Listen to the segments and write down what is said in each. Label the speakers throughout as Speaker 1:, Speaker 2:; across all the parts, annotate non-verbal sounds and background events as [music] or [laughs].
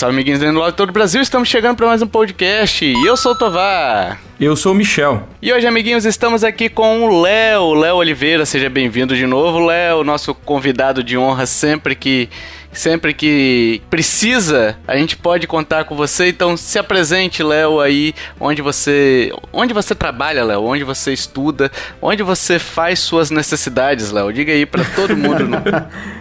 Speaker 1: Salve, amiguinhos do lado todo o Brasil. Estamos chegando para mais um podcast. E eu sou o Tovar.
Speaker 2: Eu sou o Michel.
Speaker 1: E hoje, amiguinhos, estamos aqui com o Léo, Léo Oliveira. Seja bem-vindo de novo, Léo, nosso convidado de honra sempre que sempre que precisa, a gente pode contar com você. Então, se apresente, Léo, aí onde você, onde você trabalha, Léo, onde você estuda, onde você faz suas necessidades, Léo. Diga aí para todo mundo. [laughs]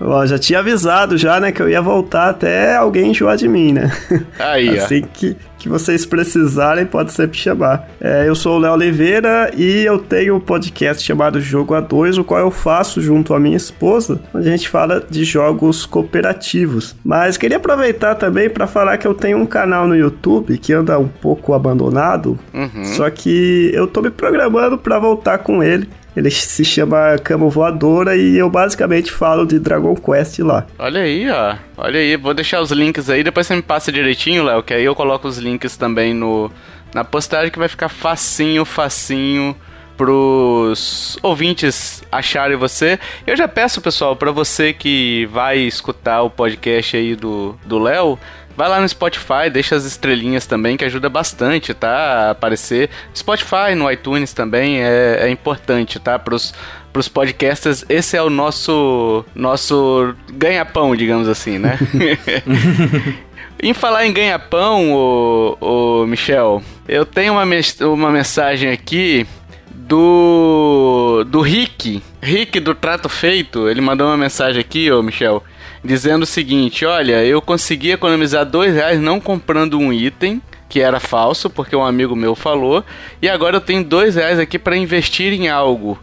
Speaker 3: Ó, já tinha avisado já, né, que eu ia voltar até alguém enjoar de mim, né? [laughs]
Speaker 1: Aí,
Speaker 3: assim que, que vocês precisarem, pode sempre chamar. É, eu sou o Léo Oliveira e eu tenho um podcast chamado Jogo A2, o qual eu faço junto à minha esposa, onde a gente fala de jogos cooperativos. Mas queria aproveitar também para falar que eu tenho um canal no YouTube que anda um pouco abandonado, uhum. só que eu tô me programando para voltar com ele. Ele se chama Cama Voadora e eu basicamente falo de Dragon Quest lá.
Speaker 1: Olha aí, ó. Olha aí, vou deixar os links aí, depois você me passa direitinho, Léo, que aí eu coloco os links também no na postagem que vai ficar facinho, facinho pros ouvintes acharem você. Eu já peço, pessoal, para você que vai escutar o podcast aí do do Léo, Vai lá no Spotify, deixa as estrelinhas também, que ajuda bastante, tá? A aparecer. Spotify, no iTunes também é, é importante, tá? Pros, pros podcasters, esse é o nosso, nosso ganha-pão, digamos assim, né? [laughs] em falar em ganha-pão, o, o Michel, eu tenho uma, uma mensagem aqui do do Rick, Rick do Trato Feito, ele mandou uma mensagem aqui, ô Michel, dizendo o seguinte: olha, eu consegui economizar dois reais não comprando um item que era falso, porque um amigo meu falou, e agora eu tenho dois reais aqui para investir em algo.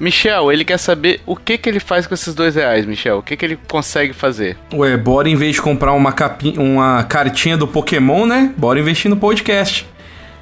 Speaker 1: Michel, ele quer saber o que que ele faz com esses dois reais, Michel. O que que ele consegue fazer?
Speaker 2: Ué, bora em vez de comprar uma, capinha, uma cartinha do Pokémon, né? Bora investir no podcast.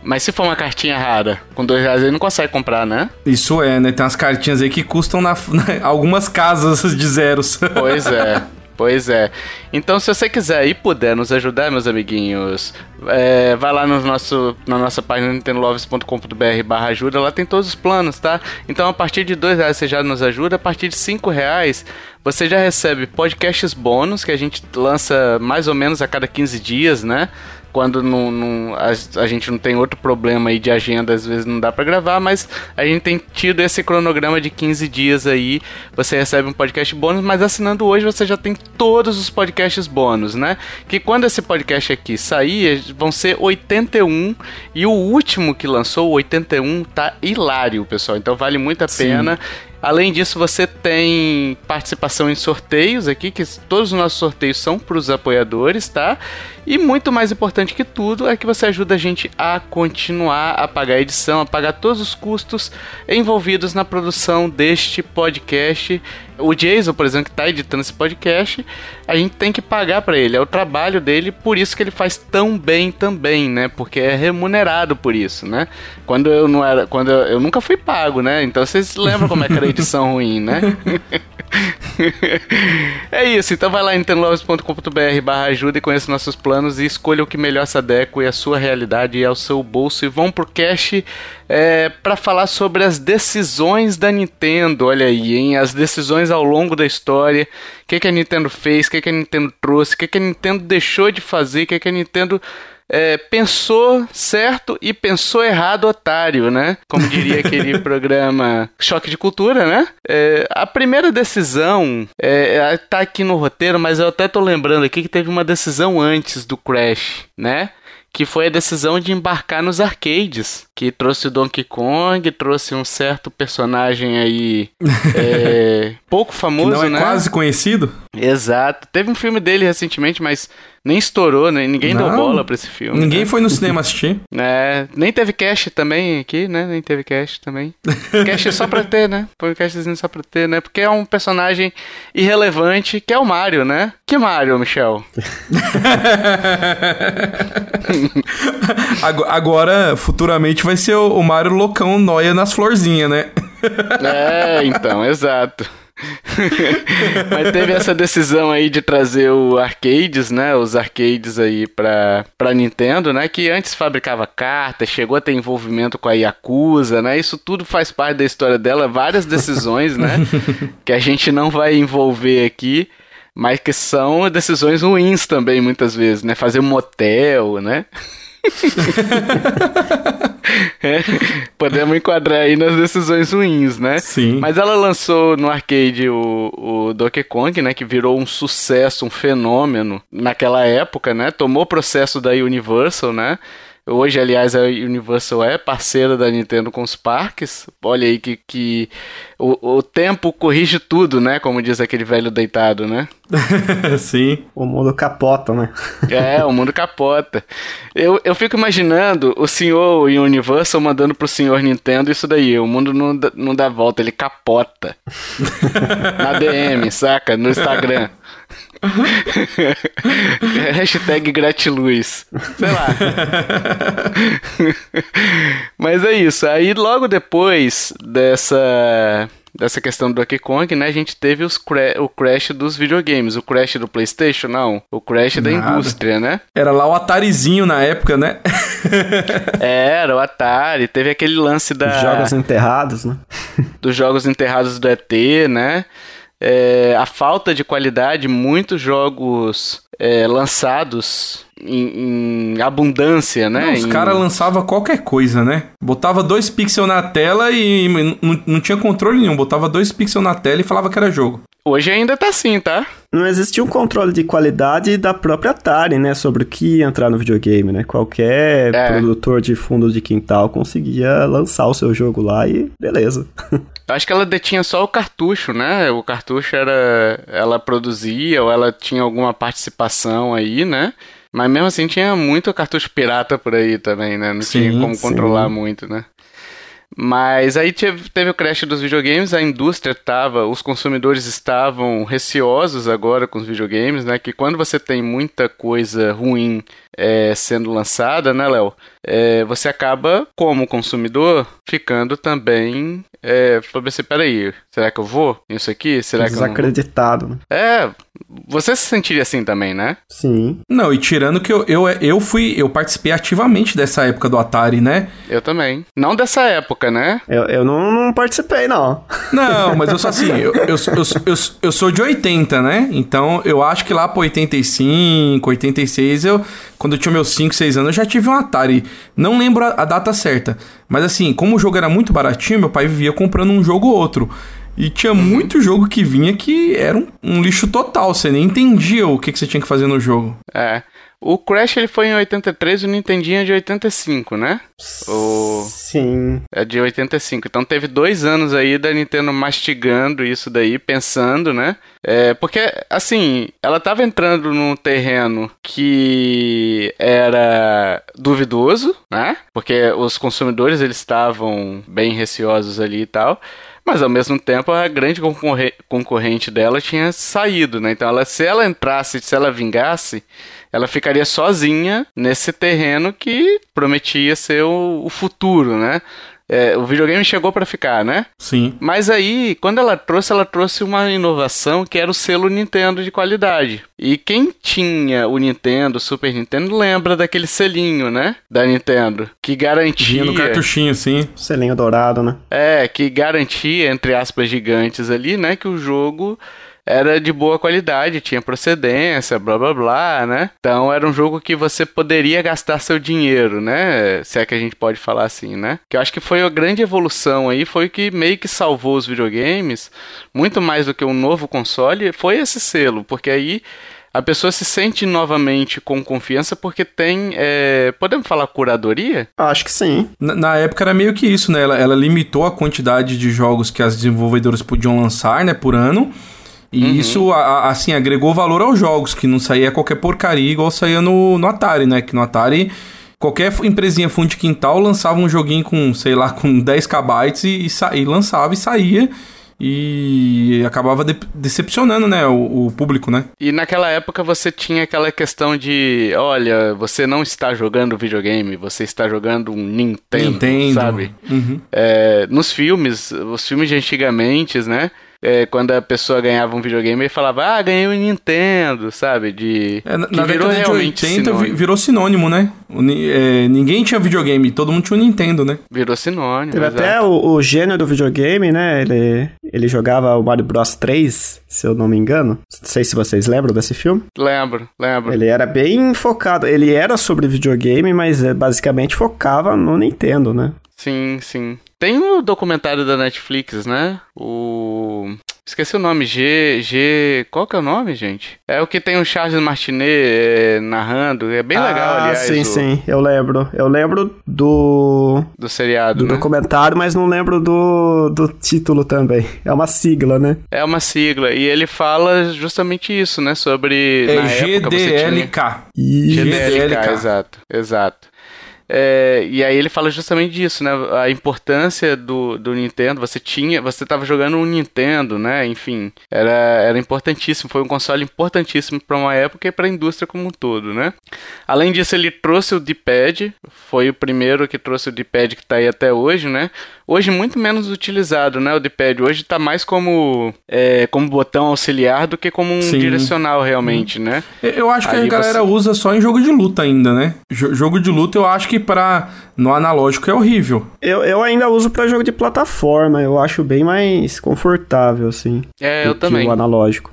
Speaker 1: Mas se for uma cartinha rara, com dois reais ele não consegue comprar, né?
Speaker 2: Isso é, né? Tem umas cartinhas aí que custam na, [laughs] na algumas casas de zeros.
Speaker 1: Pois é. [laughs] Pois é. Então, se você quiser e puder nos ajudar, meus amiguinhos, é, vai lá no nosso, na nossa página nintendolovers.com.br barra ajuda, lá tem todos os planos, tá? Então, a partir de dois reais você já nos ajuda, a partir de cinco reais você já recebe podcasts bônus que a gente lança mais ou menos a cada 15 dias, né? Quando não, não a, a, gente não tem outro problema aí de agenda, às vezes não dá para gravar, mas a gente tem tido esse cronograma de 15 dias aí, você recebe um podcast bônus, mas assinando hoje você já tem todos os podcasts bônus, né? Que quando esse podcast aqui sair, vão ser 81 e o último que lançou, o 81, tá hilário, pessoal. Então vale muito a pena. Sim. Além disso, você tem participação em sorteios aqui, que todos os nossos sorteios são para os apoiadores, tá? E muito mais importante que tudo é que você ajuda a gente a continuar a pagar a edição, a pagar todos os custos envolvidos na produção deste podcast. O Jason, por exemplo, que está editando esse podcast, a gente tem que pagar para ele. É o trabalho dele, por isso que ele faz tão bem também, né? Porque é remunerado por isso, né? Quando eu não era, quando eu, eu nunca fui pago, né? Então vocês lembram como é que era a edição [laughs] ruim, né? [laughs] é isso, então vai lá em nintendolovers.com.br barra ajuda e conheça nossos planos e escolha o que melhor se adequa à sua realidade e ao seu bolso. E vão pro cash é, para falar sobre as decisões da Nintendo, olha aí, hein? As decisões ao longo da história, o que, que a Nintendo fez, o que, que a Nintendo trouxe, o que, que a Nintendo deixou de fazer, o que, que a Nintendo é, pensou certo e pensou errado, otário, né? Como diria aquele [laughs] programa Choque de Cultura, né? É, a primeira decisão é, é, tá aqui no roteiro, mas eu até tô lembrando aqui que teve uma decisão antes do Crash, né? que foi a decisão de embarcar nos arcades, que trouxe o Donkey Kong, trouxe um certo personagem aí é, [laughs] pouco famoso,
Speaker 2: que não é
Speaker 1: né?
Speaker 2: quase conhecido.
Speaker 1: Exato. Teve um filme dele recentemente, mas nem estourou, né? Ninguém
Speaker 2: Não.
Speaker 1: deu bola pra esse filme.
Speaker 2: Ninguém
Speaker 1: né?
Speaker 2: foi no cinema assistir. [laughs]
Speaker 1: É, nem teve cast também aqui, né? Nem teve cast também. cast só pra ter, né? Foi um castzinho só pra ter, né? Porque é um personagem irrelevante, que é o Mario, né? Que Mario, Michel? [laughs]
Speaker 2: Ago- Agora, futuramente, vai ser o o Mario loucão noia nas florzinhas, né?
Speaker 1: É, então, exato. [laughs] Mas teve essa decisão aí de trazer o arcades, né? Os arcades aí pra, pra Nintendo, né? Que antes fabricava cartas, chegou a ter envolvimento com a Yakuza, né? Isso tudo faz parte da história dela, várias decisões, né? [laughs] que a gente não vai envolver aqui, mas que são decisões ruins também, muitas vezes, né? Fazer um motel, né? [laughs] É, podemos enquadrar aí nas decisões ruins, né?
Speaker 2: Sim.
Speaker 1: Mas ela lançou no arcade o, o Donkey Kong, né? Que virou um sucesso, um fenômeno naquela época, né? Tomou o processo da Universal, né? Hoje, aliás, a Universal é parceira da Nintendo com os parques. Olha aí que, que o, o tempo corrige tudo, né? Como diz aquele velho deitado, né? [laughs]
Speaker 2: Sim.
Speaker 3: O mundo capota, né?
Speaker 1: É, o mundo capota. Eu, eu fico imaginando o senhor Universal mandando pro senhor Nintendo isso daí. O mundo não, dá- não dá volta, ele capota. [laughs] Na DM, saca? No Instagram. [laughs] [laughs] Hashtag gratiluz. Sei lá. [laughs] Mas é isso. Aí logo depois dessa dessa questão do Donkey Kong, né, a gente teve os cra- o crash dos videogames, o crash do PlayStation, não, o crash da
Speaker 2: Nada.
Speaker 1: indústria, né?
Speaker 2: Era lá o Atarizinho na época, né? [laughs]
Speaker 1: Era o Atari, teve aquele lance da
Speaker 3: Jogos enterrados, né?
Speaker 1: dos jogos enterrados do ET, né? É, a falta de qualidade, muitos jogos é, lançados em, em abundância, né?
Speaker 2: Não, os
Speaker 1: Em-
Speaker 2: caras lançavam qualquer coisa, né? Botava dois pixels na tela e não tinha controle nenhum. Botava dois pixels na tela e falava que era jogo.
Speaker 1: Hoje ainda tá assim, tá?
Speaker 3: Não existia um controle de qualidade da própria Atari, né? Sobre o que ia entrar no videogame, né? Qualquer
Speaker 1: É.
Speaker 3: produtor de fundo de quintal conseguia lançar o seu jogo lá e beleza. [laughs]
Speaker 1: Eu acho que ela detinha só o cartucho, né? O cartucho era. Ela produzia ou ela tinha alguma participação aí, né? Mas mesmo assim tinha muito cartucho pirata por aí também, né? Não
Speaker 2: Sim,
Speaker 1: tinha como
Speaker 3: sim.
Speaker 1: controlar muito, né? Mas aí teve, teve o crash dos videogames, a indústria tava, os consumidores estavam receosos agora com os videogames, né? Que quando você tem muita coisa ruim é, sendo lançada, né, Léo? É, você acaba, como consumidor, ficando também. É, falando assim, peraí, será que eu vou nisso aqui? Será que eu não vou?
Speaker 3: Desacreditado, né?
Speaker 1: É, você se sentiria assim também, né?
Speaker 3: Sim.
Speaker 2: Não, e tirando que eu, eu, eu fui. Eu participei ativamente dessa época do Atari, né?
Speaker 1: Eu também. Não dessa época, né?
Speaker 3: Eu, eu não, não participei, não.
Speaker 2: Não, mas eu sou assim, eu, eu, eu, eu, eu sou de 80, né? Então eu acho que lá pro 85, 86, eu, quando eu tinha meus 5, 6 anos, eu já tive um Atari. Não lembro a, a data certa. Mas assim, como o jogo era muito baratinho, meu pai vivia comprando um jogo ou outro. E tinha muito jogo que vinha que era um, um lixo total. Você nem entendia o que, que você tinha que fazer no jogo.
Speaker 1: É. O Crash ele foi em 83, o Nintendinho é de 85, né? O...
Speaker 3: Sim.
Speaker 1: É de 85. Então teve dois anos aí da Nintendo mastigando isso daí, pensando, né? É, porque, assim, ela tava entrando num terreno que era duvidoso, né? Porque os consumidores eles estavam bem receosos ali e tal. Mas ao mesmo tempo a grande concorre- concorrente dela tinha saído, né? Então ela, se ela entrasse, se ela vingasse, ela ficaria sozinha nesse terreno que prometia ser o, o futuro, né? É, o videogame chegou para ficar, né?
Speaker 2: Sim.
Speaker 1: Mas aí, quando ela trouxe, ela trouxe uma inovação que era o selo Nintendo de qualidade. E quem tinha o Nintendo, o Super Nintendo, lembra daquele selinho, né? Da Nintendo. Que garantia.
Speaker 2: Vinha no cartuchinho, sim.
Speaker 3: Selinho dourado, né?
Speaker 1: É, que garantia, entre aspas, gigantes ali, né? Que o jogo era de boa qualidade, tinha procedência, blá blá blá, né? Então era um jogo que você poderia gastar seu dinheiro, né? Se é que a gente pode falar assim, né? Que eu acho que foi a grande evolução aí, foi o que meio que salvou os videogames, muito mais do que um novo console, foi esse selo, porque aí a pessoa se sente novamente com confiança porque tem. é, Podemos falar curadoria?
Speaker 3: Acho que sim.
Speaker 2: Na, na época era meio que isso, né? Ela, ela limitou a quantidade de jogos que as desenvolvedoras podiam lançar, né, por ano. E uhum. isso, a, assim, agregou valor aos jogos, que não saía qualquer porcaria igual saía no, no Atari, né? Que no Atari qualquer empresinha fundo de quintal lançava um joguinho com, sei lá, com [laughs] 10 KB e, e, e lançava e saía e acabava de decepcionando, né, o, o, público, né?
Speaker 1: E naquela época você tinha aquela questão de, olha, você não está jogando videogame, você está jogando um Nintendo, Nintendo. sabe? Uhum. É, nos filmes, os filmes de antigamente, né? É, quando a pessoa ganhava um videogame, ele falava, ah, ganhei um Nintendo, sabe? De.
Speaker 2: É, na, na virou década de 80 sinônimo. virou sinônimo, né? O, é, ninguém tinha videogame, todo mundo tinha um Nintendo, né?
Speaker 1: Virou sinônimo.
Speaker 3: Teve exato. até o, o gênio do videogame, né? Ele, ele jogava o Mario Bros 3, se eu não me engano. Não sei se vocês lembram desse filme.
Speaker 1: Lembro, lembro.
Speaker 3: Ele era bem focado. Ele era sobre videogame, mas é, basicamente focava no Nintendo, né?
Speaker 1: Sim, sim. Tem o documentário da Netflix, né? O. Esqueci o nome, G. G. Qual que é o nome, gente? É o que tem o Charles Martinet é, narrando. É bem ah, legal, aliás.
Speaker 3: Sim, o... sim, eu lembro. Eu lembro do.
Speaker 1: Do seriado.
Speaker 3: Do
Speaker 1: né?
Speaker 3: documentário, mas não lembro do, do título também. É uma sigla, né?
Speaker 1: É uma sigla. E ele fala justamente isso, né? Sobre.
Speaker 2: É GDLK.
Speaker 1: Tinha... GDLK, exato. Exato. É, e aí ele fala justamente disso, né? A importância do, do Nintendo. Você tinha, você estava jogando um Nintendo, né? Enfim, era, era importantíssimo. Foi um console importantíssimo para uma época e para a indústria como um todo, né? Além disso, ele trouxe o D-pad. Foi o primeiro que trouxe o D-pad que está aí até hoje, né? Hoje muito menos utilizado, né? O D-pad hoje está mais como é, como botão auxiliar do que como um Sim. direcional realmente, hum. né?
Speaker 2: Eu acho que aí a galera você... usa só em jogo de luta ainda, né? jogo de luta eu acho que que para no analógico é horrível.
Speaker 3: Eu, eu ainda uso para jogo de plataforma, eu acho bem mais confortável, assim.
Speaker 1: É, eu também.
Speaker 3: o analógico.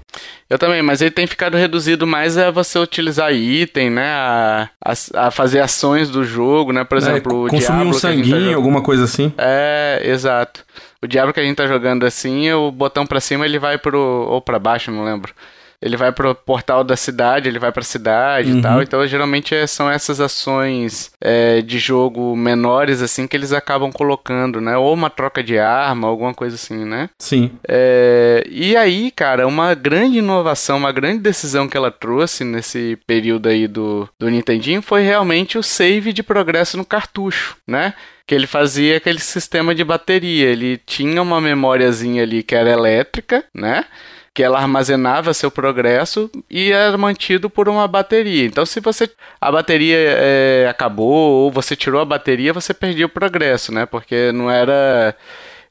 Speaker 1: Eu também, mas ele tem ficado reduzido mais a você utilizar item, né? A, a, a fazer ações do jogo, né? Por é, exemplo, é,
Speaker 2: o Consumir Diablo um sanguinho, tá alguma coisa assim.
Speaker 1: É, exato. O Diablo que a gente tá jogando assim, o botão para cima ele vai pro. ou para baixo, não lembro ele vai pro portal da cidade, ele vai pra cidade uhum. e tal. Então, geralmente é, são essas ações é, de jogo menores, assim, que eles acabam colocando, né? Ou uma troca de arma, alguma coisa assim, né?
Speaker 2: Sim.
Speaker 1: É, e aí, cara, uma grande inovação, uma grande decisão que ela trouxe nesse período aí do, do Nintendinho foi realmente o save de progresso no cartucho, né? que ele fazia aquele sistema de bateria. Ele tinha uma memóriazinha ali que era elétrica, né? Que ela armazenava seu progresso e era mantido por uma bateria. Então, se você a bateria é, acabou ou você tirou a bateria, você perdia o progresso, né? Porque não era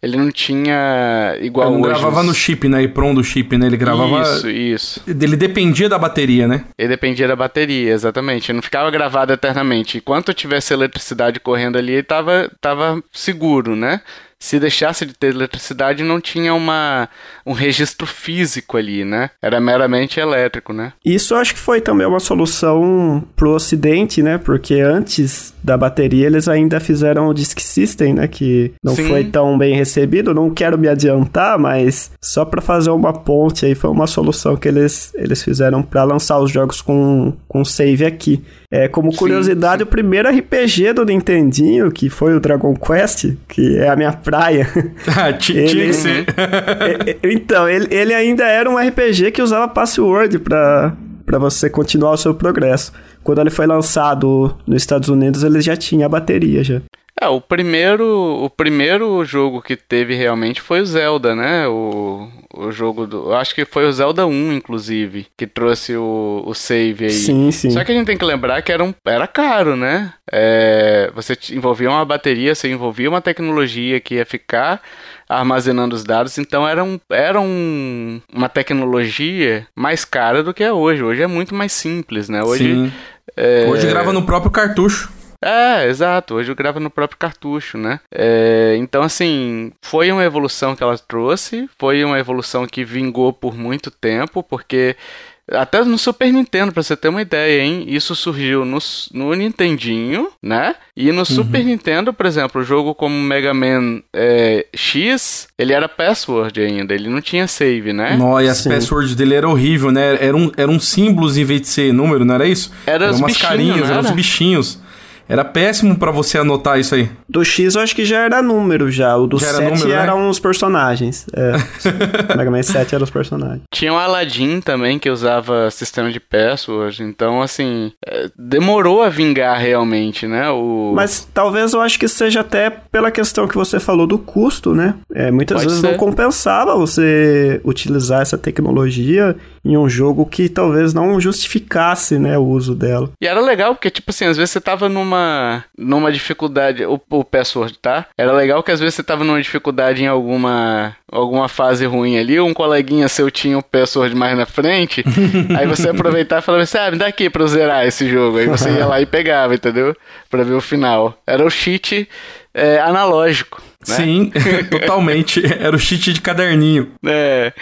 Speaker 1: ele não tinha igual ele
Speaker 2: não hoje. gravava no chip, né? EPROM do chip, né? Ele gravava.
Speaker 1: Isso, isso.
Speaker 2: Ele dependia da bateria, né?
Speaker 1: Ele dependia da bateria, exatamente. Ele não ficava gravado eternamente. Enquanto tivesse eletricidade correndo ali, ele tava, tava seguro, né? Se deixasse de ter eletricidade, não tinha uma, um registro físico ali, né? Era meramente elétrico, né?
Speaker 3: Isso acho que foi também uma solução pro ocidente, né? Porque antes da bateria eles ainda fizeram o Disk System, né? Que não Sim. foi tão bem recebido. Não quero me adiantar, mas só para fazer uma ponte aí foi uma solução que eles, eles fizeram para lançar os jogos com, com save aqui. É, como curiosidade, sim, sim. o primeiro RPG do Nintendinho, que foi o Dragon Quest, que é a minha praia. [laughs]
Speaker 2: Ah, tinha que ser. [laughs]
Speaker 3: então, ele, ele ainda era um RPG que usava password para para você continuar o seu progresso. Quando ele foi lançado nos Estados Unidos, ele já tinha a bateria já.
Speaker 1: É, o primeiro, o primeiro jogo que teve realmente foi o Zelda, né? O, o jogo do. Eu acho que foi o Zelda 1, inclusive, que trouxe o, o save aí.
Speaker 3: Sim, sim.
Speaker 1: Só que a gente tem que lembrar que era, um, era caro, né? É, você envolvia uma bateria, você envolvia uma tecnologia que ia ficar armazenando os dados, então era, um, era um, uma tecnologia mais cara do que é hoje. Hoje é muito mais simples, né? Hoje,
Speaker 2: Sim. É... Hoje grava no próprio cartucho.
Speaker 1: É, exato. Hoje eu gravo no próprio cartucho, né? É, então, assim, foi uma evolução que ela trouxe, foi uma evolução que vingou por muito tempo, porque até no Super Nintendo, pra você ter uma ideia, hein? Isso surgiu no, no Nintendinho, né? E no uhum. Super Nintendo, por exemplo, o jogo como Mega Man é, X, ele era password ainda, ele não tinha save, né?
Speaker 2: Nossa, e as passwords dele era horrível, né? Eram, eram símbolos em vez de ser número, não era isso?
Speaker 1: Era,
Speaker 2: eram
Speaker 1: umas carinhas,
Speaker 2: eram os bichinhos. Era péssimo para você anotar isso aí.
Speaker 3: Do X eu acho que já era número já. O do já 7 era número, né? eram né? os personagens. É. [laughs] Mega Man 7 eram os personagens.
Speaker 1: Tinha o Aladdin também, que usava sistema de password. Então, assim, é, demorou a vingar realmente, né? O...
Speaker 3: Mas talvez eu acho que seja até pela questão que você falou do custo, né? É, muitas Pode vezes ser. não compensava você utilizar essa tecnologia em um jogo que talvez não justificasse, né, o uso dela.
Speaker 1: E era legal, porque, tipo assim, às vezes você tava numa, numa dificuldade, o, o password, tá? Era legal que às vezes você tava numa dificuldade em alguma, alguma fase ruim ali, um coleguinha seu tinha o password mais na frente, [laughs] aí você aproveitava e falava assim, ah, me dá aqui pra eu zerar esse jogo. Aí você ia lá e pegava, entendeu? Pra ver o final. Era o cheat é, analógico.
Speaker 2: Né? Sim, [laughs] totalmente. Era o cheat de caderninho.
Speaker 1: É.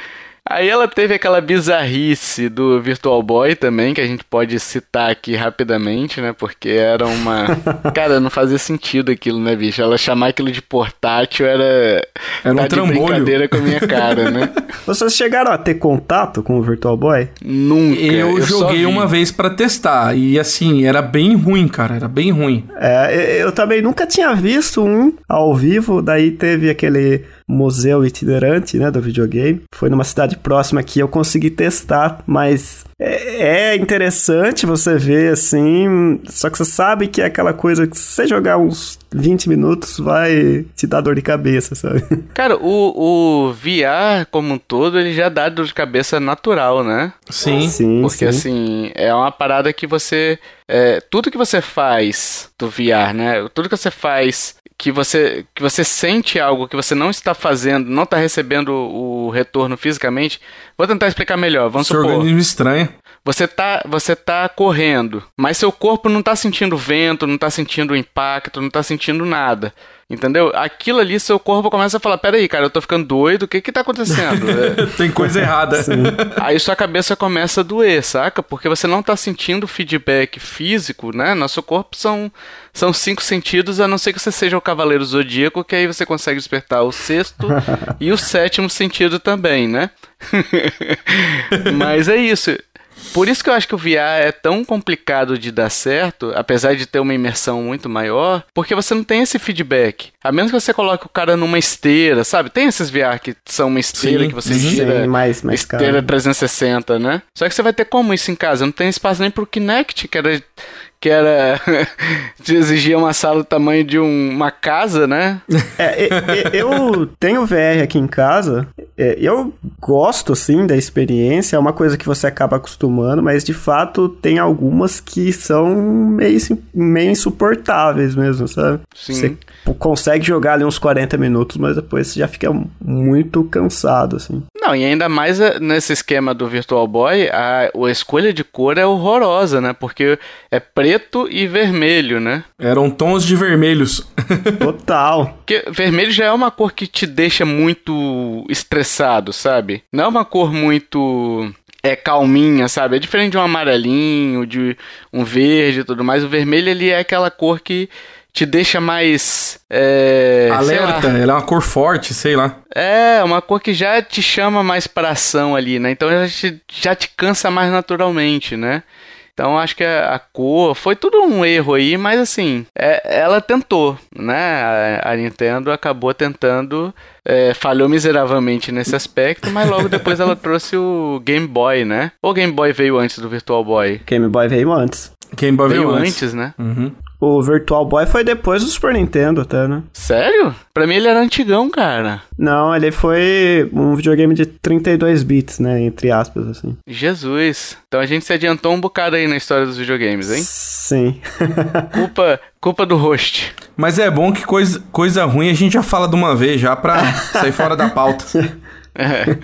Speaker 1: Aí ela teve aquela bizarrice do Virtual Boy também, que a gente pode citar aqui rapidamente, né? Porque era uma. [laughs] Cara, não fazia sentido aquilo, né, bicho? Ela chamar aquilo de portátil era.
Speaker 2: Era um tá de
Speaker 1: brincadeira com a minha cara, né? [laughs]
Speaker 3: Vocês chegaram a ter contato com o Virtual Boy?
Speaker 2: Nunca. Eu, eu joguei uma vez para testar. E assim, era bem ruim, cara. Era bem ruim.
Speaker 3: É, eu também nunca tinha visto um ao vivo. Daí teve aquele museu itinerante, né, do videogame. Foi numa cidade próxima que eu consegui testar, mas é, é interessante você ver assim, só que você sabe que é aquela coisa que se você jogar uns 20 minutos vai te dar dor de cabeça, sabe? [laughs]
Speaker 1: Cara, o, o VR como um todo, ele já dá dor de cabeça natural, né?
Speaker 2: Sim.
Speaker 3: sim
Speaker 1: Porque sim. assim, é uma parada que você. É, tudo que você faz do VR, né? Tudo que você faz que você, que você sente algo que você não está fazendo, não está recebendo o retorno fisicamente. Vou tentar explicar melhor. Vamos Seu supor.
Speaker 2: organismo estranho.
Speaker 1: Você tá, você tá correndo, mas seu corpo não está sentindo vento, não está sentindo impacto, não está sentindo nada. Entendeu? Aquilo ali, seu corpo começa a falar: peraí, cara, eu tô ficando doido, o que que tá acontecendo? [laughs]
Speaker 2: É. Tem coisa errada. Sim.
Speaker 1: Aí sua cabeça começa a doer, saca? Porque você não tá sentindo feedback físico, né? Nosso corpo são, são cinco sentidos, a não ser que você seja o cavaleiro zodíaco, que aí você consegue despertar o sexto [laughs] e o sétimo sentido também, né? [laughs] Mas é isso. Por isso que eu acho que o VR é tão complicado de dar certo, apesar de ter uma imersão muito maior, porque você não tem esse feedback. A menos que você coloque o cara numa esteira, sabe? Tem esses VR que são uma esteira sim, que você gira. Sim,
Speaker 3: mais, mais
Speaker 1: esteira caro. 360, né? Só que você vai ter como isso em casa? Não tem espaço nem pro Kinect, que era que era [laughs] de exigir uma sala do tamanho de um, uma casa, né?
Speaker 3: É, eu tenho VR aqui em casa. Eu gosto assim da experiência, é uma coisa que você acaba acostumando, mas de fato tem algumas que são meio, meio insuportáveis mesmo, sabe?
Speaker 1: Sim. Você
Speaker 3: consegue jogar ali uns 40 minutos, mas depois você já fica muito cansado, assim.
Speaker 1: Não, e ainda mais é, nesse esquema do Virtual Boy, a, a escolha de cor é horrorosa, né? Porque é preto e vermelho, né?
Speaker 2: Eram tons de vermelhos. [laughs]
Speaker 3: Total.
Speaker 1: Porque vermelho já é uma cor que te deixa muito estressado, sabe? Não é uma cor muito é calminha, sabe? É diferente de um amarelinho, de um verde e tudo mais. O vermelho ele é aquela cor que te deixa mais. É,
Speaker 2: Alerta, ela é uma cor forte, sei lá.
Speaker 1: É, uma cor que já te chama mais pra ação ali, né? Então já te, já te cansa mais naturalmente, né? Então acho que a, a, cor foi tudo um erro aí, mas assim, é, ela tentou, né? A, a Nintendo acabou tentando, é, falhou miseravelmente nesse aspecto, mas logo depois ela [laughs] trouxe o Game Boy, né? Ou o Game Boy veio antes do Virtual Boy?
Speaker 3: Game Boy veio antes.
Speaker 2: Game Boy veio, veio antes.
Speaker 1: antes, né?
Speaker 2: Uhum.
Speaker 3: O Virtual Boy foi depois do Super Nintendo até, né?
Speaker 1: Sério? Pra mim ele era antigão, cara.
Speaker 3: Não, ele foi um videogame de 32 bits, né? Entre aspas, assim.
Speaker 1: Jesus. Então a gente se adiantou um bocado aí na história dos videogames, hein?
Speaker 3: Sim. [laughs]
Speaker 1: culpa, culpa do host.
Speaker 2: Mas é bom que coisa, coisa ruim a gente já fala de uma vez, já pra [laughs] sair fora da pauta. [laughs]
Speaker 1: É.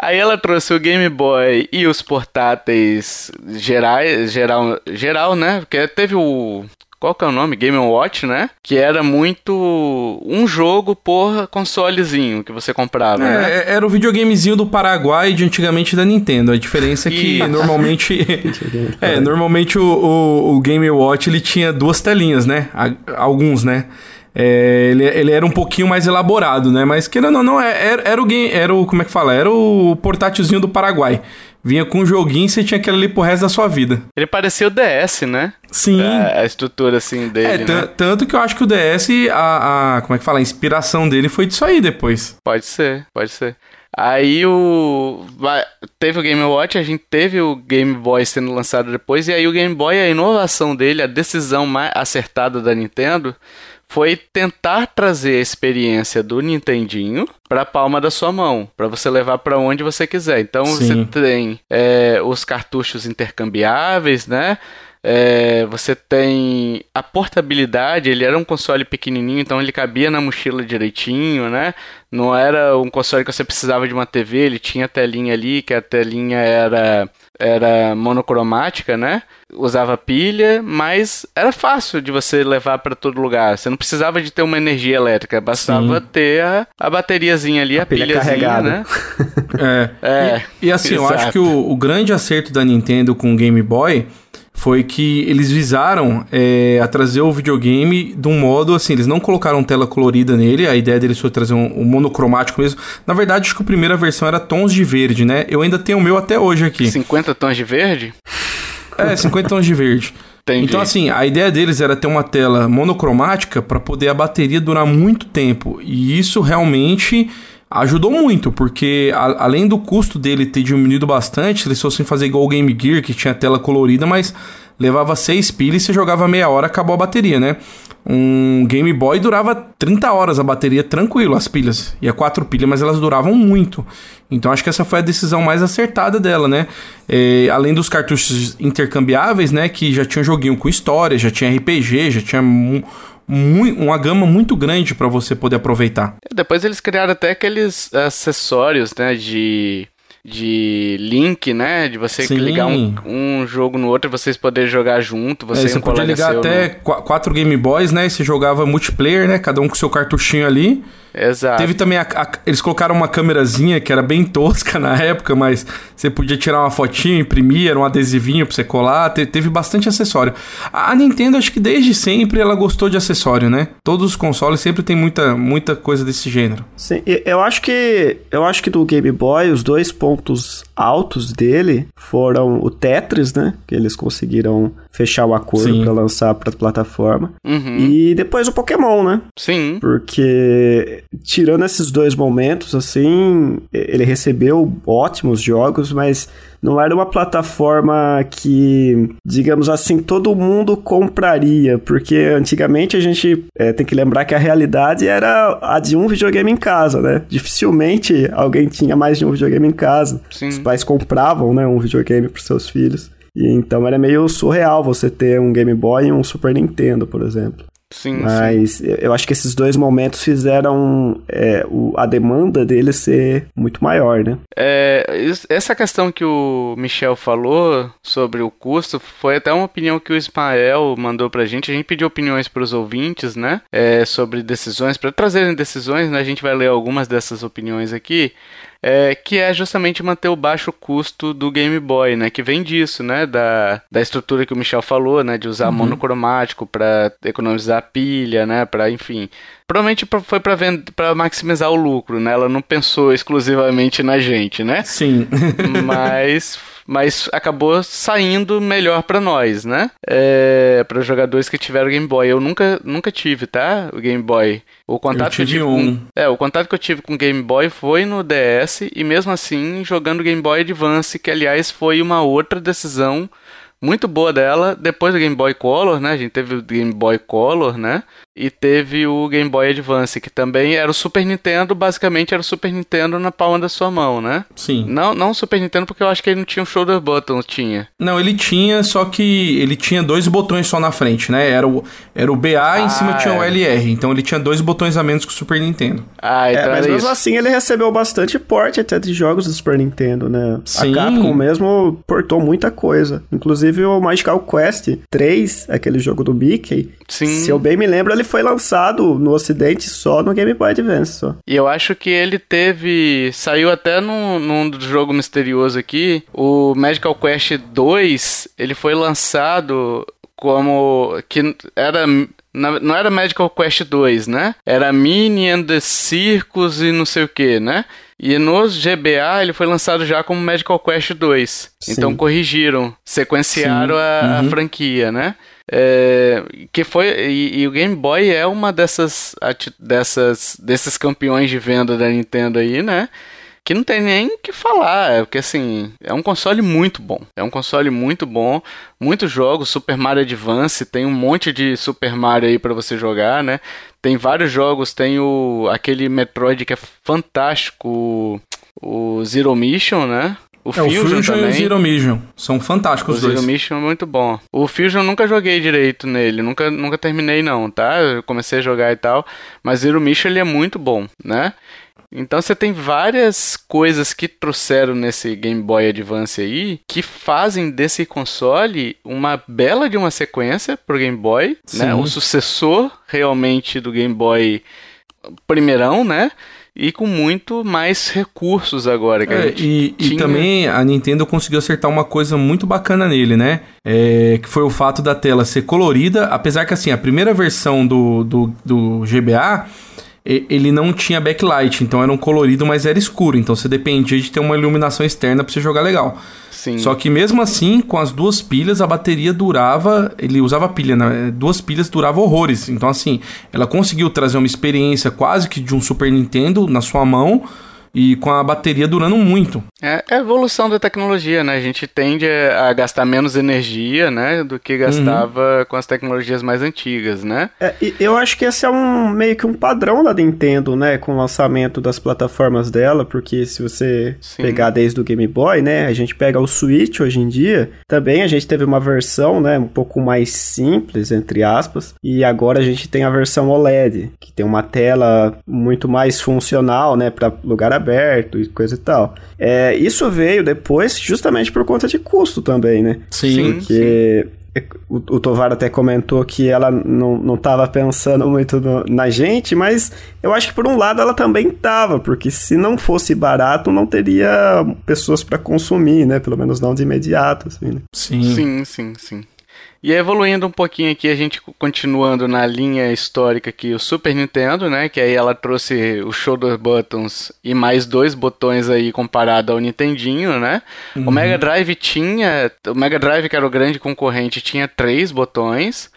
Speaker 1: Aí ela trouxe o Game Boy e os portáteis gerais, geral, geral, né? Porque teve o qual que é o nome? Game Watch, né? Que era muito um jogo por consolezinho que você comprava, é,
Speaker 2: né? Era o videogamezinho do Paraguai de antigamente da Nintendo. A diferença é que normalmente [laughs] [laughs] é, normalmente o, o, o, Game Watch ele tinha duas telinhas, né? Alguns, né? É, ele, ele, era um pouquinho mais elaborado, né? Mas querendo ou não, é, era, era, o game, era o. Como é que fala? Era o portátilzinho do Paraguai. Vinha com um joguinho e você tinha aquele ali pro resto da sua vida.
Speaker 1: Ele parecia o DS, né?
Speaker 2: Sim.
Speaker 1: A, a estrutura assim dele.
Speaker 2: É, né? tanto que eu acho que o DS, a, a, Como é que fala? A inspiração dele foi disso aí depois.
Speaker 1: Pode ser, pode ser. Aí o. Teve o Game Watch, a gente teve o Game Boy sendo lançado depois, e aí o Game Boy, a inovação dele, a decisão mais acertada da Nintendo foi tentar trazer a experiência do Nintendinho para a palma da sua mão, para você levar para onde você quiser. Então Sim. você tem é, os cartuchos intercambiáveis, né? É, você tem a portabilidade, ele era um console pequenininho, então ele cabia na mochila direitinho, né? Não era um console que você precisava de uma TV, ele tinha telinha ali, que a telinha era, era monocromática, né? Usava pilha, mas era fácil de você levar para todo lugar. Você não precisava de ter uma energia elétrica, bastava Sim. ter a, a bateriazinha ali, a, a pilha pilhazinha, carregada. né? [laughs]
Speaker 2: é. é. E, e assim, exato. eu acho que o, o grande acerto da Nintendo com o Game Boy foi que eles visaram é, a trazer o videogame de um modo assim, eles não colocaram tela colorida nele, a ideia deles foi trazer um, um, monocromático mesmo. Na verdade, acho que a primeira versão era tons de verde, né? Eu ainda tenho o meu até hoje aqui.
Speaker 1: 50 tons de verde?
Speaker 2: É, 50 tons de verde. Entendi. Então, assim, a ideia deles era ter uma tela monocromática para poder a bateria durar muito tempo. E isso realmente ajudou muito, porque a, além do custo dele ter diminuído bastante, eles fossem fazer igual o Game Gear, que tinha tela colorida, mas levava seis pilhas e você jogava meia hora, acabou a bateria, né? Um Game Boy durava 30 horas a bateria tranquilo, as pilhas. Ia quatro pilhas, mas elas duravam muito. Então acho que essa foi a decisão mais acertada dela, né? É, além dos cartuchos intercambiáveis, né? Que já tinha joguinho com história, já tinha RPG, já tinha uma gama muito grande para você poder aproveitar.
Speaker 1: Depois eles criaram até aqueles acessórios, né, de de link, né? De você Sim. ligar um, um jogo no outro e vocês poderem jogar junto. Você, é,
Speaker 2: você podia ligar até no... quatro Game Boys, né? E você jogava multiplayer, né? Cada um com seu cartuchinho ali.
Speaker 1: Exato.
Speaker 2: Teve também a, a, eles colocaram uma câmerazinha que era bem tosca na época, mas você podia tirar uma fotinho, imprimir, era um adesivinho pra você colar. Te, teve bastante acessório. A, a, Nintendo, acho que desde sempre ela gostou de acessório, né? Todos os consoles sempre tem muita, muita coisa desse gênero.
Speaker 3: Sim, eu acho que eu acho que do Game Boy os dois pontos altos dele foram o Tetris, né? Que eles conseguiram fechar o acordo para lançar para plataforma. Uhum. E depois o Pokémon, né?
Speaker 1: Sim.
Speaker 3: Porque tirando esses dois momentos, assim, ele recebeu ótimos jogos, mas não era uma plataforma que, digamos assim, todo mundo compraria, porque antigamente a gente é, tem que lembrar que a realidade era a de um videogame em casa, né? Dificilmente alguém tinha mais de um videogame em casa. Sim. Os pais compravam, né, um videogame para seus filhos. E então era meio surreal você ter um Game Boy e um Super Nintendo, por exemplo.
Speaker 1: Sim,
Speaker 3: Mas
Speaker 1: sim.
Speaker 3: eu acho que esses dois momentos fizeram é, o, a demanda dele ser muito maior, né?
Speaker 1: É, essa questão que o Michel falou sobre o custo foi até uma opinião que o Ismael mandou pra gente. A gente pediu opiniões para os ouvintes, né? É, sobre decisões, para trazerem decisões, né? A gente vai ler algumas dessas opiniões aqui é, que é justamente manter o baixo custo do Game Boy, né? Que vem disso, né? Da, da estrutura que o Michel falou, né? De usar uhum. monocromático para economizar pilha, né? Para enfim. Provavelmente foi para maximizar o lucro, né? Ela não pensou exclusivamente na gente, né?
Speaker 2: Sim.
Speaker 1: Mas [laughs] mas acabou saindo melhor para nós, né? É, para jogadores que tiveram Game Boy. Eu nunca, nunca tive, tá? O Game Boy. O contato eu
Speaker 2: tive,
Speaker 1: que eu
Speaker 2: tive um. Com,
Speaker 1: é, o contato que eu tive com o Game Boy foi no DS e mesmo assim jogando Game Boy Advance, que aliás foi uma outra decisão muito boa dela. Depois do Game Boy Color, né? A gente teve o Game Boy Color, né? E teve o Game Boy Advance, que também era o Super Nintendo, basicamente era o Super Nintendo na palma da sua mão, né?
Speaker 2: Sim.
Speaker 1: Não, não o Super Nintendo, porque eu acho que ele não tinha um shoulder button, tinha.
Speaker 2: Não, ele tinha, só que ele tinha dois botões só na frente, né? Era o, era o BA ah, em cima tinha o é. LR, então ele tinha dois botões a menos que o Super Nintendo.
Speaker 3: Ah, então é, mas mesmo isso. assim ele recebeu bastante porte até de jogos do Super Nintendo, né?
Speaker 2: Sim.
Speaker 3: A Capcom mesmo portou muita coisa. Inclusive o Magical Quest 3, aquele jogo do Mickey,
Speaker 1: Sim.
Speaker 3: se eu bem me lembro, ele foi lançado no ocidente só no Game Boy Advance. Só.
Speaker 1: E eu acho que ele teve. Saiu até num, num jogo misterioso aqui. O Magical Quest 2 ele foi lançado como. que era não era Magical Quest 2, né? Era Mini and the Circus e não sei o que, né? E no GBA ele foi lançado já como Magical Quest 2. Sim. Então corrigiram, sequenciaram a, uhum. a, franquia, né? É, que foi e, e, o Game Boy é uma dessas dessas desses campeões de venda da Nintendo aí, né? Que não tem nem o que falar, porque assim, é um console muito bom. É um console muito bom, muitos jogos, Super Mario Advance, tem um monte de Super Mario aí para você jogar, né? Tem vários jogos, tem o aquele Metroid que é fantástico, o Zero Mission, né?
Speaker 2: O, é, Fusion, o Fusion também. e o Zero Mission. São fantásticos os
Speaker 1: dois. O Zero Mission é muito bom. O Fusion eu nunca joguei direito nele. Nunca, nunca terminei não, tá? Eu comecei a jogar e tal. Mas Zero Mission ele é muito bom, né? Então você tem várias coisas que trouxeram nesse Game Boy Advance aí que fazem desse console uma bela de uma sequência pro Game Boy, Sim. né? O sucessor realmente do Game Boy primeirão, né? e com muito mais recursos agora. Que
Speaker 2: é, e, tinha... e, também a Nintendo conseguiu acertar uma coisa muito bacana nele, né? É, que foi o fato da tela ser colorida, apesar que assim, a primeira versão do, do, do GBA ele não tinha backlight, então era um colorido, mas era escuro. Então você dependia de ter uma iluminação externa para você jogar legal. Sim. Só que mesmo assim, com as duas pilhas, a bateria durava. Ele usava pilha, né? Duas pilhas duravam horrores. Então, assim, ela conseguiu trazer uma experiência quase que de um Super Nintendo na sua mão e com a bateria durando muito.
Speaker 1: É, é a evolução da tecnologia, né? A gente tende a gastar menos energia, né, do que gastava uhum. com as tecnologias mais antigas, né?
Speaker 3: É, eu acho que esse é um meio que um padrão da Nintendo, né, com o lançamento das plataformas dela, porque se você Sim. pegar desde o Game Boy, né, a gente pega o Switch hoje em dia, também a gente teve uma versão, né, um pouco mais simples entre aspas, e agora a gente tem a versão OLED, que tem uma tela muito mais funcional, né, para lugar aberto e coisa e tal. É, isso veio depois justamente por conta de custo também, né?
Speaker 2: Sim.
Speaker 3: Porque sim. O, o Tovar até comentou que ela não, não tava pensando muito no, na gente, mas eu acho que por um lado ela também tava, porque se não fosse barato, não teria pessoas para consumir, né? Pelo menos não de imediato, assim, né?
Speaker 1: Sim. Sim, sim, sim. E evoluindo um pouquinho aqui, a gente continuando na linha histórica aqui, o Super Nintendo, né? Que aí ela trouxe o Shoulder Buttons e mais dois botões aí comparado ao Nintendinho, né? Uhum. O Mega Drive tinha. O Mega Drive, que era o grande concorrente, tinha três botões.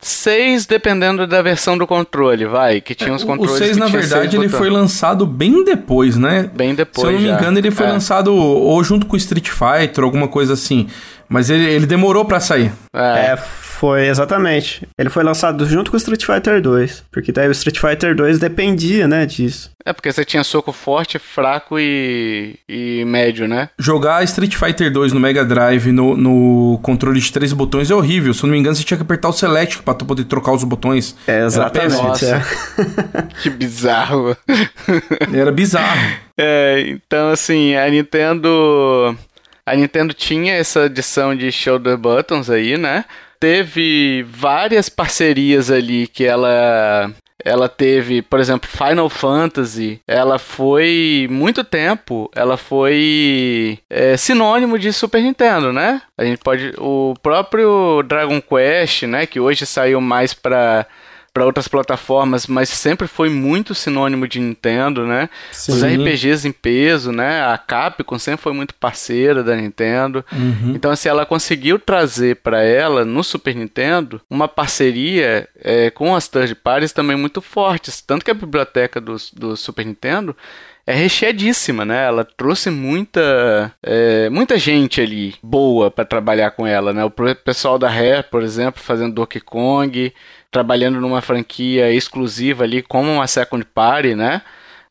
Speaker 1: Seis, dependendo da versão do controle, vai, que tinha os controles.
Speaker 2: O 6, na verdade, ele foi lançado bem depois, né?
Speaker 1: Bem depois.
Speaker 2: Se eu não
Speaker 1: me
Speaker 2: engano, ele foi é. lançado ou junto com o Street Fighter, alguma coisa assim. Mas ele, ele demorou para sair.
Speaker 3: É. é. Foi exatamente. Ele foi lançado junto com o Street Fighter 2. Porque daí o Street Fighter 2 dependia, né, disso.
Speaker 1: É, porque você tinha soco forte, fraco e, e médio, né?
Speaker 2: Jogar Street Fighter 2 no Mega Drive no, no controle de três botões é horrível. Se eu não me engano, você tinha que apertar o Select pra tu poder trocar os botões.
Speaker 3: É, exatamente. É. [laughs]
Speaker 1: que bizarro. [laughs]
Speaker 2: Era bizarro.
Speaker 1: É, então assim, a Nintendo a Nintendo tinha essa edição de Shoulder Buttons aí, né? Teve várias parcerias ali que ela ela teve, por exemplo, Final Fantasy. Ela foi muito tempo. Ela foi é, sinônimo de Super Nintendo, né? A gente pode, o próprio Dragon Quest, né? Que hoje saiu mais para para outras plataformas, mas sempre foi muito sinônimo de Nintendo, né? Sim. Os RPGs em peso, né? A Capcom sempre foi muito parceira da Nintendo. Uhum. Então, assim, ela conseguiu trazer para ela, no Super Nintendo, uma parceria é, com as third parties também muito fortes. Tanto que a biblioteca do, do Super Nintendo é recheadíssima, né? Ela trouxe muita é, muita gente ali boa para trabalhar com ela, né? O pessoal da Rare, por exemplo, fazendo Donkey Kong, trabalhando numa franquia exclusiva ali como uma second party, né?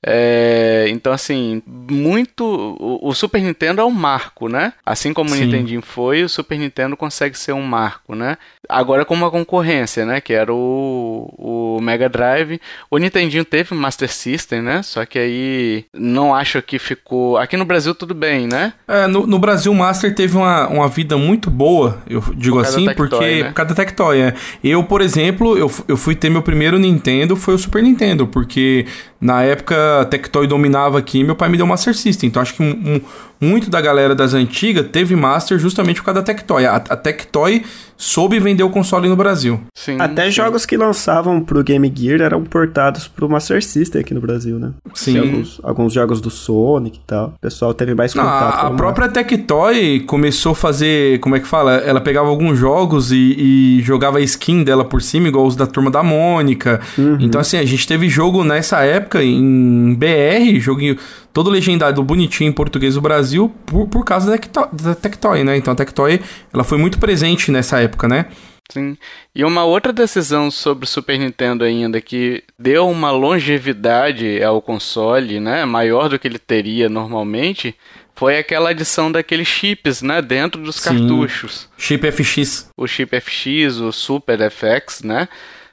Speaker 1: É, então, assim, muito. O, o, Super Nintendo é um marco, né? Assim como Sim. o Nintendinho foi, o Super Nintendo consegue ser um marco, né? Agora com uma concorrência, né? Que era o, o Mega Drive. O Nintendinho teve o Master System, né? Só que aí não acho que ficou. Aqui no Brasil tudo bem, né?
Speaker 2: É, no, no Brasil o Master teve uma, uma vida muito boa, eu digo por assim, porque. Né? Por causa da Tectoy, é. Eu, por exemplo, eu, eu fui ter meu primeiro Nintendo, foi o Super Nintendo, porque na época Tectoy dominava aqui meu pai me deu Master System. Então acho que um, muito da galera das antigas teve Master justamente por causa da Tectoy. A, a Tectoy soube vender o console no Brasil.
Speaker 3: Sim, Até sim. jogos que lançavam pro Game Gear eram portados pro Master System aqui no Brasil, né?
Speaker 2: Sim.
Speaker 3: Alguns, alguns, jogos do Sonic e tal. O pessoal teve mais contato.
Speaker 2: Não, a, a própria Tectoy começou a fazer, como é que fala? Ela pegava alguns jogos e, e jogava a skin dela por cima, igual os da Turma da Mônica. Uhum. Então, assim, a gente teve jogo nessa época em BR, joguinho todo legendado bonitinho em português do Brasil por, por causa da Tectoy, da Tectoy, né? Então a Tectoy, ela foi muito presente nessa época, né?
Speaker 1: Sim. E uma outra decisão sobre o Super Nintendo ainda que deu uma longevidade ao console, né, maior do que ele teria normalmente, foi aquela adição daqueles chips, né, dentro dos Sim. cartuchos.
Speaker 2: Chip FX.
Speaker 1: O chip FX, o Super FX, né?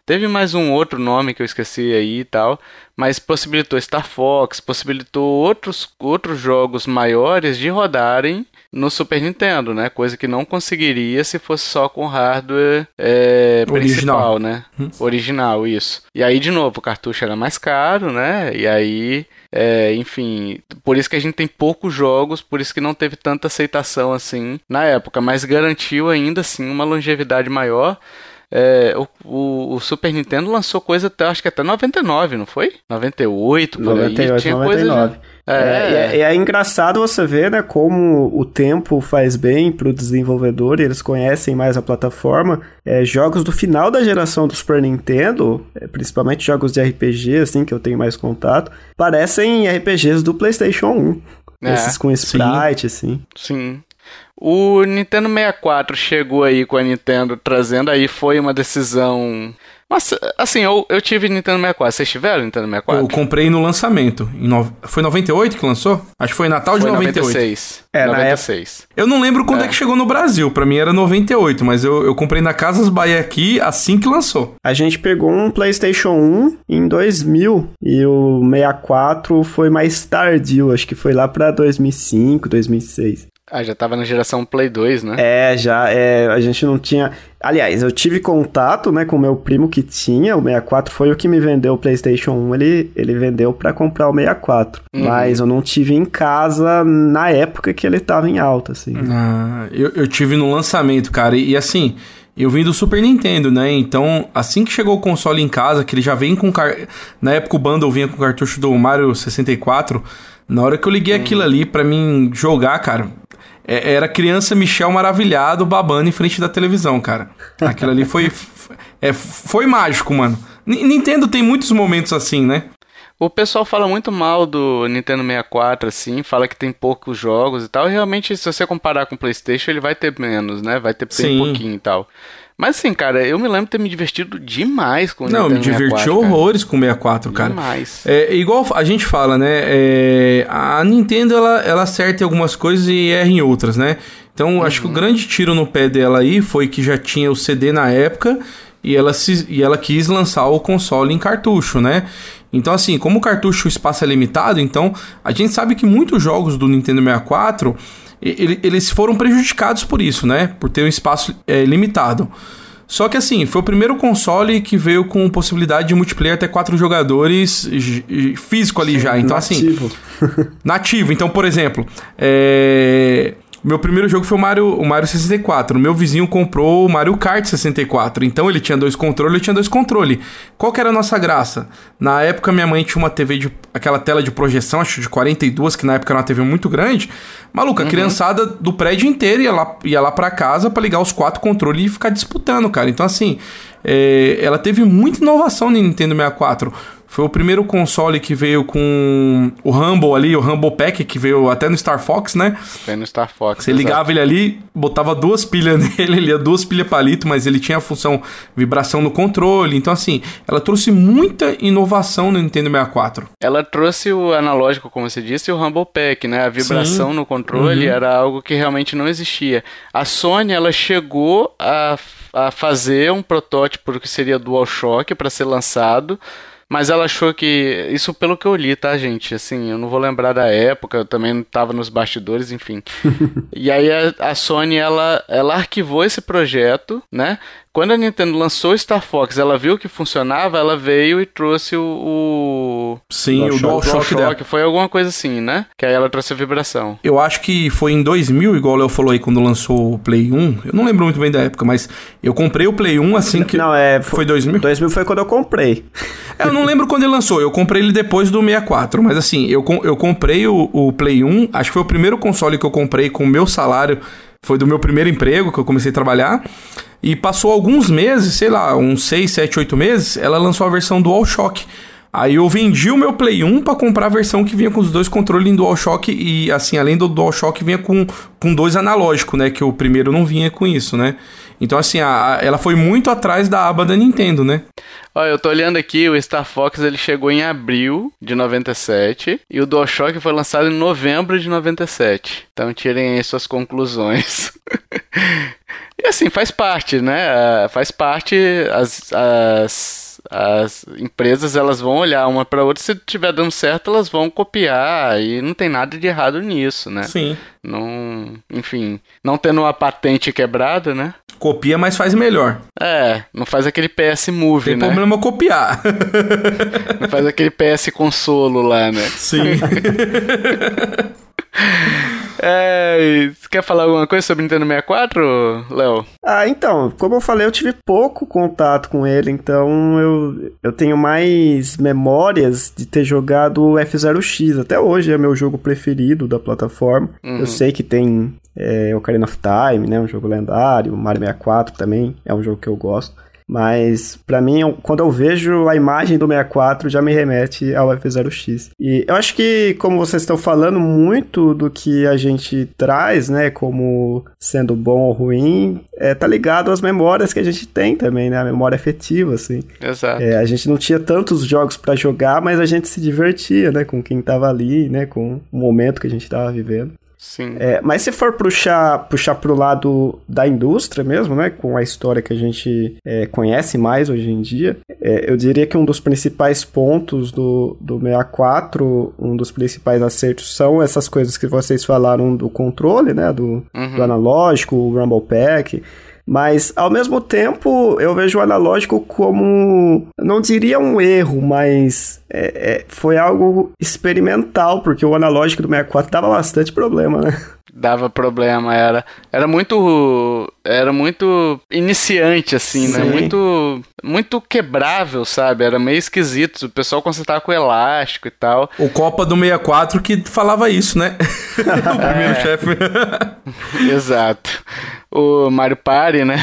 Speaker 1: Teve mais um outro nome que eu esqueci aí e tal, mas possibilitou Star Fox, possibilitou outros, outros jogos maiores de rodarem no Super Nintendo, né? Coisa que não conseguiria se fosse só com hardware é, principal, né? Hum. Original, isso. E aí, de novo, o cartucho era mais caro, né? E aí, é, enfim, por isso que a gente tem poucos jogos, por isso que não teve tanta aceitação assim na época, mas garantiu ainda assim uma longevidade maior. É, o, o, o, Super Nintendo lançou coisa até, acho que até 99, não foi? 98, por 98, aí. Tinha
Speaker 3: 99. Coisa É, é, é, é, engraçado você ver, né, como o tempo faz bem pro desenvolvedor, eles conhecem mais a plataforma. É, jogos do final da geração do Super Nintendo, é, principalmente jogos de RPG, assim, que eu tenho mais contato, parecem RPGs do PlayStation 1. É, Esses com sprite,
Speaker 1: sim.
Speaker 3: assim.
Speaker 1: Sim. O Nintendo 64 chegou aí com a Nintendo trazendo aí, foi uma decisão. Mas, assim, eu, eu tive Nintendo 64. Vocês tiveram Nintendo 64?
Speaker 2: Eu comprei no lançamento. Em no... Foi 98 que lançou? Acho que foi Natal de foi 98.
Speaker 1: 96. É, 96.
Speaker 2: Época... Eu não lembro quando é. é. que chegou no Brasil. Pra mim era 98, mas eu, eu comprei na Casas Bahia aqui assim que lançou.
Speaker 3: A gente pegou um PlayStation 1 em 2000 e o 64 foi mais tardio. Acho que foi lá pra 2005, 2006.
Speaker 1: Ah, já tava na geração Play 2, né?
Speaker 3: É, já, é, a gente não tinha... Aliás, eu tive contato, né, com meu primo que tinha, o 64 foi o que me vendeu o PlayStation 1, ele, ele vendeu para comprar o 64. Uhum. Mas eu não tive em casa na época que ele tava em alta, assim.
Speaker 2: Ah, eu, eu tive no lançamento, cara, e, e assim... Eu vim do Super Nintendo, né? Então, assim que chegou o console em casa, que ele já vem com. Car... Na época o bundle vinha com o cartucho do Mario 64. Na hora que eu liguei uhum. aquilo ali para mim jogar, cara, é, era criança Michel maravilhado babando em frente da televisão, cara. Aquilo ali foi, é, foi mágico, mano. Nintendo tem muitos momentos assim, né?
Speaker 1: O pessoal fala muito mal do Nintendo 64, assim, fala que tem poucos jogos e tal. E realmente, se você comparar com o PlayStation, ele vai ter menos, né? Vai ter bem pouquinho e tal. Mas assim, cara, eu me lembro de ter me divertido demais com o
Speaker 2: Não, Nintendo me diverti 64, horrores cara. com o 64, cara.
Speaker 1: Demais.
Speaker 2: É, igual a gente fala, né? É, a Nintendo, ela, ela acerta em algumas coisas e erra em outras, né? Então, uhum. acho que o grande tiro no pé dela aí foi que já tinha o CD na época e ela, se, e ela quis lançar o console em cartucho, né? Então, assim, como o cartucho o espaço é limitado, então a gente sabe que muitos jogos do Nintendo 64 eles foram prejudicados por isso, né? Por ter um espaço é, limitado. Só que assim, foi o primeiro console que veio com possibilidade de multiplayer até quatro jogadores físico ali Sim, já. Então, assim, nativo. assim. [laughs] nativo. Então, por exemplo, é, meu primeiro jogo foi o Mario, o Mario 64. O meu vizinho comprou o Mario Kart 64. Então ele tinha dois controles, eu tinha dois controles. Qual que era a nossa graça? Na época minha mãe tinha uma TV de aquela tela de projeção, acho de 42, que na época era uma TV muito grande. Maluca, uhum. a criançada do prédio inteiro ia lá, ia lá pra casa para ligar os quatro controles e ficar disputando, cara. Então assim, é, ela teve muita inovação no Nintendo 64. Foi o primeiro console que veio com o Rumble ali, o Rumble Pack, que veio até no Star Fox, né?
Speaker 1: Veio no Star Fox.
Speaker 2: Você exato. ligava ele ali, botava duas pilhas [laughs] nele, ele ia duas pilhas palito, mas ele tinha a função vibração no controle. Então, assim, ela trouxe muita inovação no Nintendo 64.
Speaker 1: Ela trouxe o analógico, como você disse, e o Rumble Pack, né? A vibração Sim. no controle uhum. era algo que realmente não existia. A Sony, ela chegou a, a fazer um protótipo do que seria DualShock para ser lançado mas ela achou que. Isso pelo que eu li, tá, gente? Assim, eu não vou lembrar da época, eu também não tava nos bastidores, enfim. [laughs] e aí a, a, Sony, ela, ela arquivou esse projeto, né? Quando a Nintendo lançou o Star Fox, ela viu que funcionava, ela veio e trouxe o. o...
Speaker 2: Sim, o DualShock.
Speaker 1: DualShock foi alguma coisa assim, né? Que aí ela trouxe a vibração.
Speaker 2: Eu acho que foi em 2000, igual o Léo falou aí, quando lançou o Play 1. Eu não lembro muito bem da época, mas eu comprei o Play 1 assim que.
Speaker 3: Não, é. Foi 2000? 2000 foi quando eu comprei.
Speaker 2: É, eu não lembro quando ele lançou. Eu comprei ele depois do 64. Mas assim, eu, eu comprei o, o Play 1. Acho que foi o primeiro console que eu comprei com o meu salário. Foi do meu primeiro emprego que eu comecei a trabalhar. E passou alguns meses, sei lá, uns 6, 7, 8 meses, ela lançou a versão DualShock. Aí eu vendi o meu Play 1 para comprar a versão que vinha com os dois controles em DualShock e assim, além do DualShock vinha com, com dois analógicos, né, que o primeiro não vinha com isso, né? Então assim, a, a, ela foi muito atrás da aba da Nintendo, né?
Speaker 1: Olha, eu tô olhando aqui, o Star Fox ele chegou em abril de 97 e o DualShock foi lançado em novembro de 97. Então tirem aí suas conclusões. [laughs] e assim, faz parte, né? Faz parte as, as as empresas elas vão olhar uma para outra, se estiver dando certo, elas vão copiar e não tem nada de errado nisso, né?
Speaker 2: Sim.
Speaker 1: Não, enfim, não tendo uma patente quebrada, né?
Speaker 2: Copia, mas faz melhor.
Speaker 1: É, não faz aquele PS Move,
Speaker 2: tem
Speaker 1: né?
Speaker 2: Tem problema copiar.
Speaker 1: não faz aquele PS Consolo lá, né?
Speaker 2: Sim. [laughs]
Speaker 1: É, você quer falar alguma coisa sobre Nintendo 64, Léo?
Speaker 3: Ah, então, como eu falei, eu tive pouco contato com ele, então eu, eu tenho mais memórias de ter jogado o F0X. Até hoje é meu jogo preferido da plataforma. Uhum. Eu sei que tem é, Ocarina of Time, né, um jogo lendário, Mario 64 também é um jogo que eu gosto. Mas, para mim, quando eu vejo a imagem do 64, já me remete ao F0X. E eu acho que, como vocês estão falando, muito do que a gente traz, né, como sendo bom ou ruim, é, tá ligado às memórias que a gente tem também, né, a memória afetiva, assim.
Speaker 1: Exato.
Speaker 3: É, a gente não tinha tantos jogos para jogar, mas a gente se divertia, né, com quem tava ali, né, com o momento que a gente tava vivendo.
Speaker 1: Sim.
Speaker 3: É, mas se for puxar, puxar pro lado da indústria mesmo, né? Com a história que a gente é, conhece mais hoje em dia, é, eu diria que um dos principais pontos do, do 64, um dos principais acertos são essas coisas que vocês falaram do controle, né? Do, uhum. do analógico, o Rumble Pack. Mas, ao mesmo tempo, eu vejo o analógico como, não diria um erro, mas é, é, foi algo experimental, porque o analógico do 64 dava bastante problema, né?
Speaker 1: Dava problema, era. Era muito. Era muito iniciante, assim, né? Sim. né? Muito. Muito quebrável, sabe? Era meio esquisito. O pessoal consertava com elástico e tal.
Speaker 2: O Copa do 64 que falava isso, né? [laughs] o primeiro é. chefe. [laughs]
Speaker 1: Exato o Mario Party, né?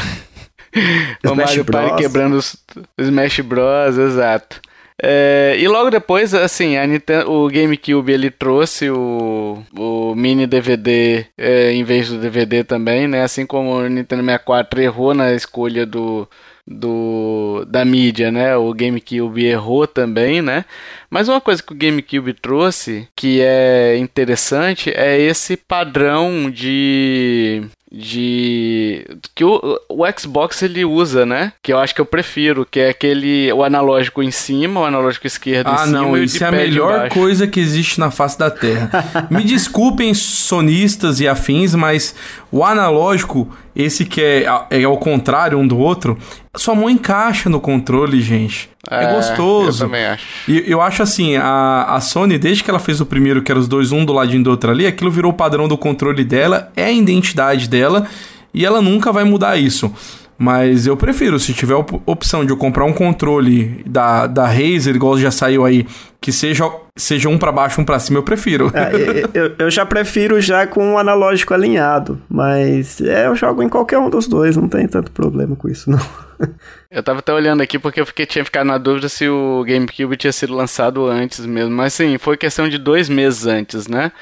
Speaker 1: o Mario Bros. Party quebrando os Smash Bros, exato. É, e logo depois, assim, Nintendo, o GameCube ele trouxe o, o mini DVD é, em vez do DVD também, né? Assim como o Nintendo 64 errou na escolha do, do da mídia, né? O GameCube errou também, né? Mas uma coisa que o GameCube trouxe que é interessante é esse padrão de de que o, o Xbox ele usa, né? Que eu acho que eu prefiro, que é aquele o analógico em cima, o analógico esquerdo ah, em cima
Speaker 2: não, isso é a melhor coisa que existe na face da Terra. [laughs] Me desculpem sonistas e afins, mas o analógico, esse que é, é ao contrário um do outro, sua mão encaixa no controle, gente. É, é gostoso.
Speaker 1: Eu também acho.
Speaker 2: E eu acho assim, a, a Sony, desde que ela fez o primeiro, que era os dois, um do ladinho do outro ali, aquilo virou o padrão do controle dela, é a identidade dela, e ela nunca vai mudar isso. Mas eu prefiro, se tiver a opção de eu comprar um controle da, da Razer, igual já saiu aí, que seja, seja um para baixo, um para cima, eu prefiro.
Speaker 3: É, eu, eu já prefiro já com um analógico alinhado, mas é, eu jogo em qualquer um dos dois, não tem tanto problema com isso, não. [laughs]
Speaker 1: Eu tava até olhando aqui porque eu fiquei, tinha ficado na dúvida se o GameCube tinha sido lançado antes mesmo. Mas sim, foi questão de dois meses antes, né?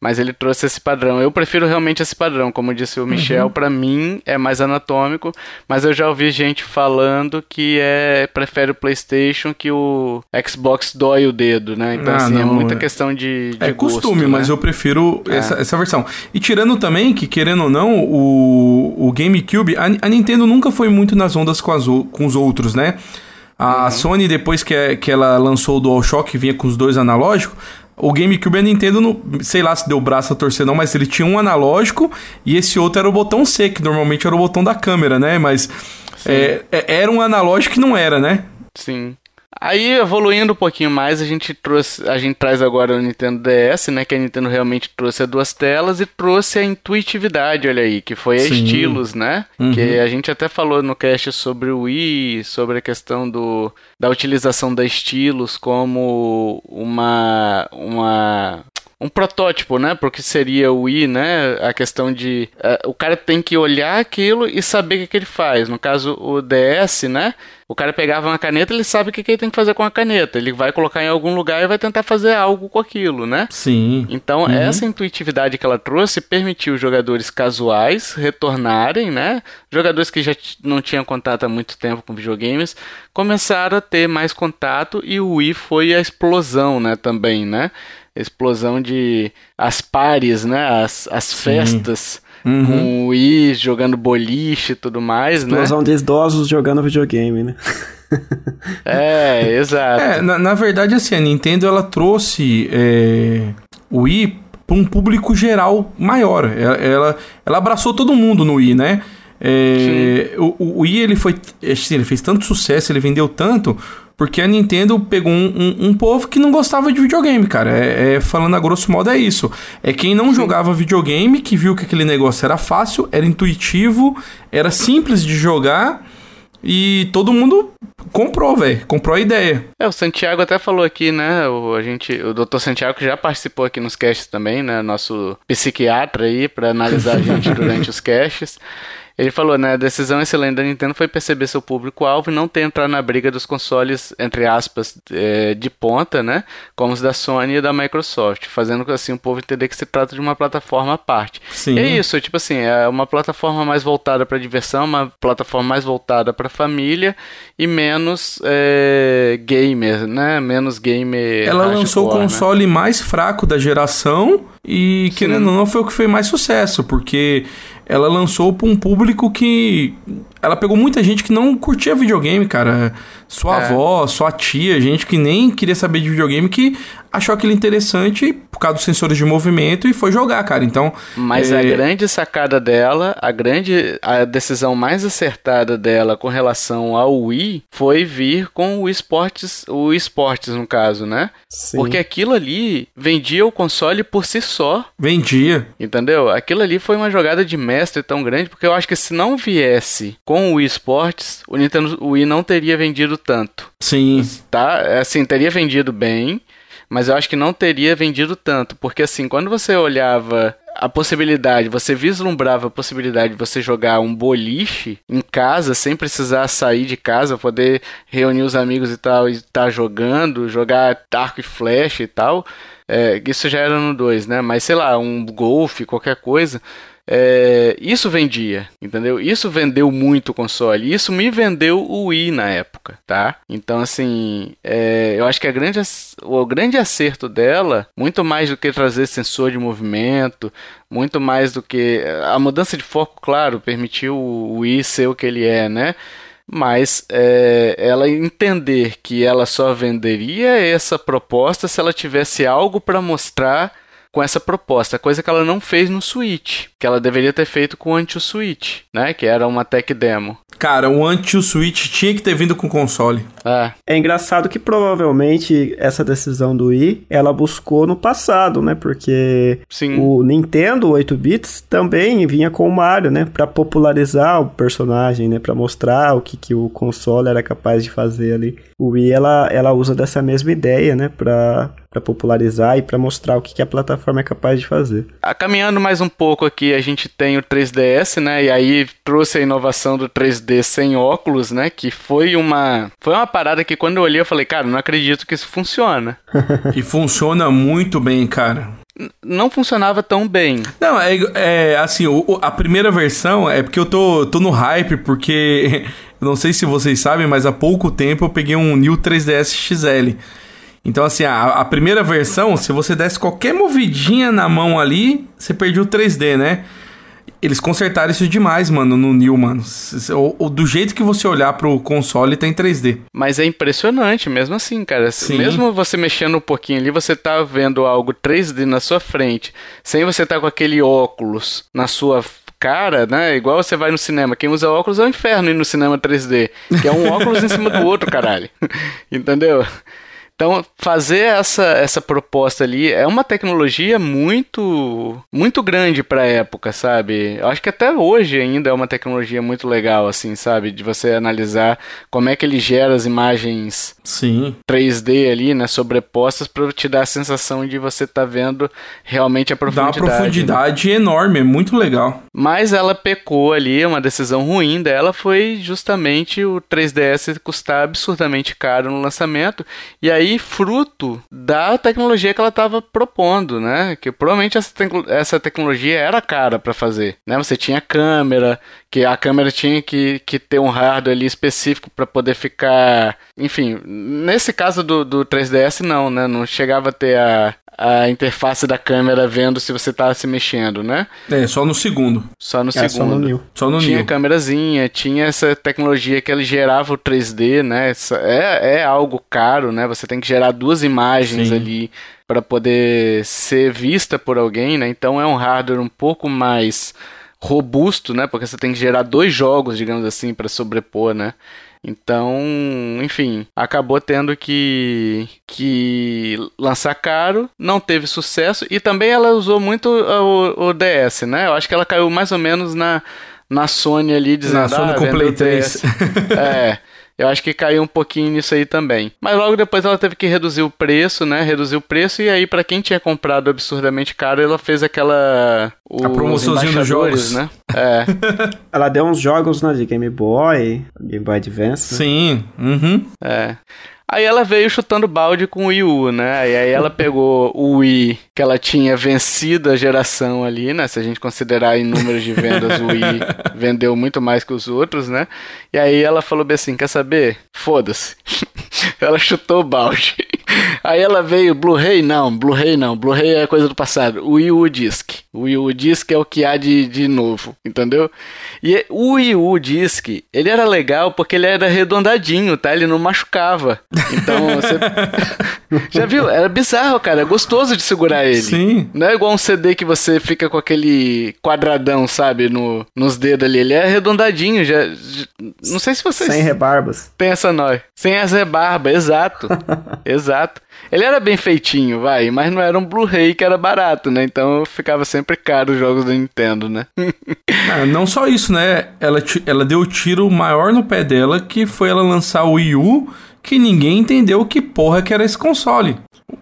Speaker 1: Mas ele trouxe esse padrão. Eu prefiro realmente esse padrão, como disse o Michel, uhum. para mim é mais anatômico, mas eu já ouvi gente falando que é prefere o PlayStation que o Xbox dói o dedo, né? Então ah, assim, é não, é muita é... questão de, de
Speaker 2: É
Speaker 1: gosto,
Speaker 2: costume,
Speaker 1: né?
Speaker 2: mas eu prefiro é. essa, essa versão. E tirando também que querendo ou não, o, o GameCube, a, a Nintendo nunca foi muito nas ondas com, as, com os outros, né? A uhum. Sony, depois que, é, que ela lançou o DualShock, vinha com os dois analógicos, o GameCube a Nintendo, não, sei lá se deu braço a torcer não, mas ele tinha um analógico e esse outro era o botão C, que normalmente era o botão da câmera, né? Mas É, é, era um analógico que não era, né?
Speaker 1: Sim. Aí, evoluindo um pouquinho mais, a gente trouxe, a gente traz agora o Nintendo DS, né, que a Nintendo realmente trouxe as duas telas e trouxe a intuitividade, olha aí, que foi a Sim. estilos, né? Uhum. Que a gente até falou no cast sobre o Wii, sobre a questão do, da utilização da estilos como uma uma um protótipo, né? Porque seria o Wii, né? A questão de uh, o cara tem que olhar aquilo e saber o que, que, ele faz. No caso, o DS, né? O cara pegava uma caneta, ele sabe o que, que ele tem que fazer com a caneta. Ele vai colocar em algum lugar e vai tentar fazer algo com aquilo, né?
Speaker 2: Sim.
Speaker 1: Então, uhum. essa intuitividade que ela trouxe permitiu os jogadores casuais retornarem, né? Jogadores que já não tinham contato há muito tempo com videogames começaram a ter mais contato e o Wii foi a explosão, né? Também, né? Explosão de as pares, né? As, as festas. Uhum. Com o Wii jogando boliche e tudo mais,
Speaker 3: explosão né? Explosão de idosos jogando videogame, né? [laughs]
Speaker 1: é, exato. É,
Speaker 2: na, na, verdade, assim, a Nintendo ela trouxe é, o Wii para um público geral maior. Ela, ela, ela, abraçou todo mundo no Wii, né? É, o, o Wii ele foi, assim, ele fez tanto sucesso, ele vendeu tanto porque a Nintendo pegou um, um, um, povo que não gostava de videogame, cara. É, é, falando a grosso modo, é isso. É quem não jogava videogame, que viu que aquele negócio era fácil, era intuitivo, era simples de jogar. E todo mundo comprou, velho. Comprou a ideia.
Speaker 1: É, o Santiago até falou aqui, né? O, a gente, o Dr. Santiago já participou aqui nos casts também, né? Nosso psiquiatra aí para analisar a gente [laughs] durante os casts. Ele falou, né? A decisão excelente da Nintendo foi perceber seu público-alvo e não ter entrado na briga dos consoles, entre aspas, é, de ponta, né? Como os da Sony e da Microsoft, fazendo assim o povo entender que se trata de uma plataforma à parte. Sim. E é isso, tipo assim, é uma plataforma mais voltada para diversão, uma plataforma mais voltada para família e menos é, gamer, né? Menos gamer.
Speaker 2: Ela lançou o né? console né? mais fraco da geração e, Sim. querendo ou não, foi o que fez mais sucesso, porque ela lançou para um público que. Ela pegou muita gente que não curtia videogame, cara. Sua é. avó, sua tia, gente que nem queria saber de videogame, que achou aquilo interessante por causa dos sensores de movimento e foi jogar, cara. Então.
Speaker 1: Mas é... a grande sacada dela, a grande. A decisão mais acertada dela com relação ao Wii foi vir com o esportes, o esportes no caso, né? Sim. Porque aquilo ali vendia o console por si só.
Speaker 2: Vendia.
Speaker 1: Entendeu? Aquilo ali foi uma jogada de mestre tão grande, porque eu acho que se não viesse com o esportes, o Nintendo Wii não teria vendido tanto.
Speaker 2: Sim.
Speaker 1: Tá? Assim, teria vendido bem mas eu acho que não teria vendido tanto, porque assim, quando você olhava a possibilidade, você vislumbrava a possibilidade de você jogar um boliche em casa sem precisar sair de casa, poder reunir os amigos e tal e estar tá jogando, jogar arco e flecha e tal. É, isso já era no 2, né? Mas sei lá, um golfe, qualquer coisa. É, isso vendia, entendeu? Isso vendeu muito o console. Isso me vendeu o Wii na época, tá? Então, assim, é, eu acho que grande, o grande acerto dela, muito mais do que trazer sensor de movimento, muito mais do que. A mudança de foco, claro, permitiu o Wii ser o que ele é, né? mas é, ela entender que ela só venderia essa proposta se ela tivesse algo para mostrar com essa proposta, coisa que ela não fez no Switch, que ela deveria ter feito com o Anti-Switch, né? Que era uma tech demo.
Speaker 2: Cara, o Anti-Switch tinha que ter vindo com o console.
Speaker 3: É. é engraçado que provavelmente essa decisão do Wii, ela buscou no passado, né? Porque Sim. o Nintendo 8 bits também vinha com o Mario, né? Para popularizar o personagem, né? Para mostrar o que, que o console era capaz de fazer ali. O Wii ela, ela usa dessa mesma ideia, né? Para para popularizar e para mostrar o que, que a plataforma é capaz de fazer.
Speaker 1: Ah, caminhando mais um pouco aqui, a gente tem o 3DS, né? E aí trouxe a inovação do 3D sem óculos, né? Que foi uma foi uma parada que quando eu olhei eu falei, cara, não acredito que isso funciona. [laughs]
Speaker 2: e funciona muito bem, cara
Speaker 1: não funcionava tão bem.
Speaker 2: Não, é, é assim, o, a primeira versão é porque eu tô, tô no hype, porque [laughs] não sei se vocês sabem, mas há pouco tempo eu peguei um New 3DS XL. Então, assim, a, a, primeira versão, se você desse qualquer movidinha na mão ali, você perdia o 3D, né? Eles consertaram isso demais, mano, no New, mano. O, o, do jeito que você olhar pro console, tem 3D.
Speaker 1: Mas é impressionante, mesmo assim, cara. Sim. Mesmo você mexendo um pouquinho ali, você tá vendo algo 3D na sua frente, sem você estar tá com aquele óculos na sua cara, né? Igual você vai no cinema. Quem usa óculos é o inferno ir no cinema 3D. Que é um óculos em cima do outro, caralho. [laughs] Entendeu? Então, fazer essa, essa proposta ali é uma tecnologia muito muito grande para a época, sabe? Eu acho que até hoje ainda é uma tecnologia muito legal, assim, sabe? De você analisar como é que ele gera as imagens
Speaker 2: Sim.
Speaker 1: 3D ali, né? Sobrepostas para te dar a sensação de você estar tá vendo realmente a profundidade.
Speaker 2: Dá uma profundidade né? enorme, é muito legal.
Speaker 1: Mas ela pecou ali, uma decisão ruim dela foi justamente o 3DS custar absurdamente caro no lançamento. E aí aí fruto da tecnologia que ela estava propondo, né? Que provavelmente essa, te essa tecnologia era cara para fazer, né? Você tinha câmera, que a câmera tinha que, que ter um hardware ali específico para poder ficar, enfim, nesse caso do, do 3DS não, né? Não chegava a ter a, a interface da câmera vendo se você tá se mexendo, né?
Speaker 2: É, só no segundo.
Speaker 1: Só no é, segundo. Só no New.
Speaker 2: Só no
Speaker 1: tinha câmerazinha, tinha essa tecnologia que ele gerava o 3D, né? É, é algo caro, né? Você tem que gerar duas imagens Sim. ali para poder ser vista por alguém, né? Então é um hardware um pouco mais robusto, né? Porque você tem que gerar dois jogos, digamos assim, para sobrepor, né? Então, enfim, acabou tendo que, que lançar caro, não teve sucesso e também ela usou muito o, o DS, né? Eu acho que ela caiu mais ou menos na, na Sony ali, dizendo... Na
Speaker 2: Sony ah, com Play 3.
Speaker 1: é, [laughs] eu acho que caiu um pouquinho nisso aí também. Mas logo depois ela teve que reduzir o preço, né? Reduzir o preço e aí para quem tinha comprado absurdamente caro, ela fez aquela
Speaker 2: o, a promoçãozinha dos jogos,
Speaker 1: né? [laughs] É.
Speaker 3: ela deu uns jogos, né, de Game Boy, Game Boy Advance.
Speaker 2: Né? Sim. Uhum.
Speaker 1: É. Aí ela veio chutando balde com o Wii U, né? E aí ela pegou o Wii, que ela tinha vencido a geração ali, né? Se a gente considerar em números de vendas, o Wii [laughs] vendeu muito mais que os outros, né? E aí ela falou bem assim: quer saber? Foda-se. [laughs] ela chutou o balde. Aí ela veio, Blu-ray não, Blu-ray não, Blu-ray é coisa do passado. O Wii U Disc. O Wii U Disc é o que há de, de novo, entendeu? E o Wii U Disc, ele era legal porque ele era arredondadinho, tá? Ele não machucava. Então você. [laughs] Já viu? Era bizarro, cara. É gostoso de segurar ele.
Speaker 2: Sim.
Speaker 1: Não é igual um CD que você fica com aquele quadradão, sabe? No, nos dedos ali. Ele é arredondadinho. Já, já... Não sei se vocês.
Speaker 3: Sem rebarbas.
Speaker 1: Tem essa nóia. Sem as rebarbas, exato. [laughs] exato. Ele era bem feitinho, vai, mas não era um Blu-ray que era barato, né? Então ficava sempre caro os jogos da Nintendo, né? [laughs]
Speaker 2: ah, não só isso, né? Ela, ela deu o tiro maior no pé dela, que foi ela lançar o Wii U, que ninguém entendeu que porra que era esse console.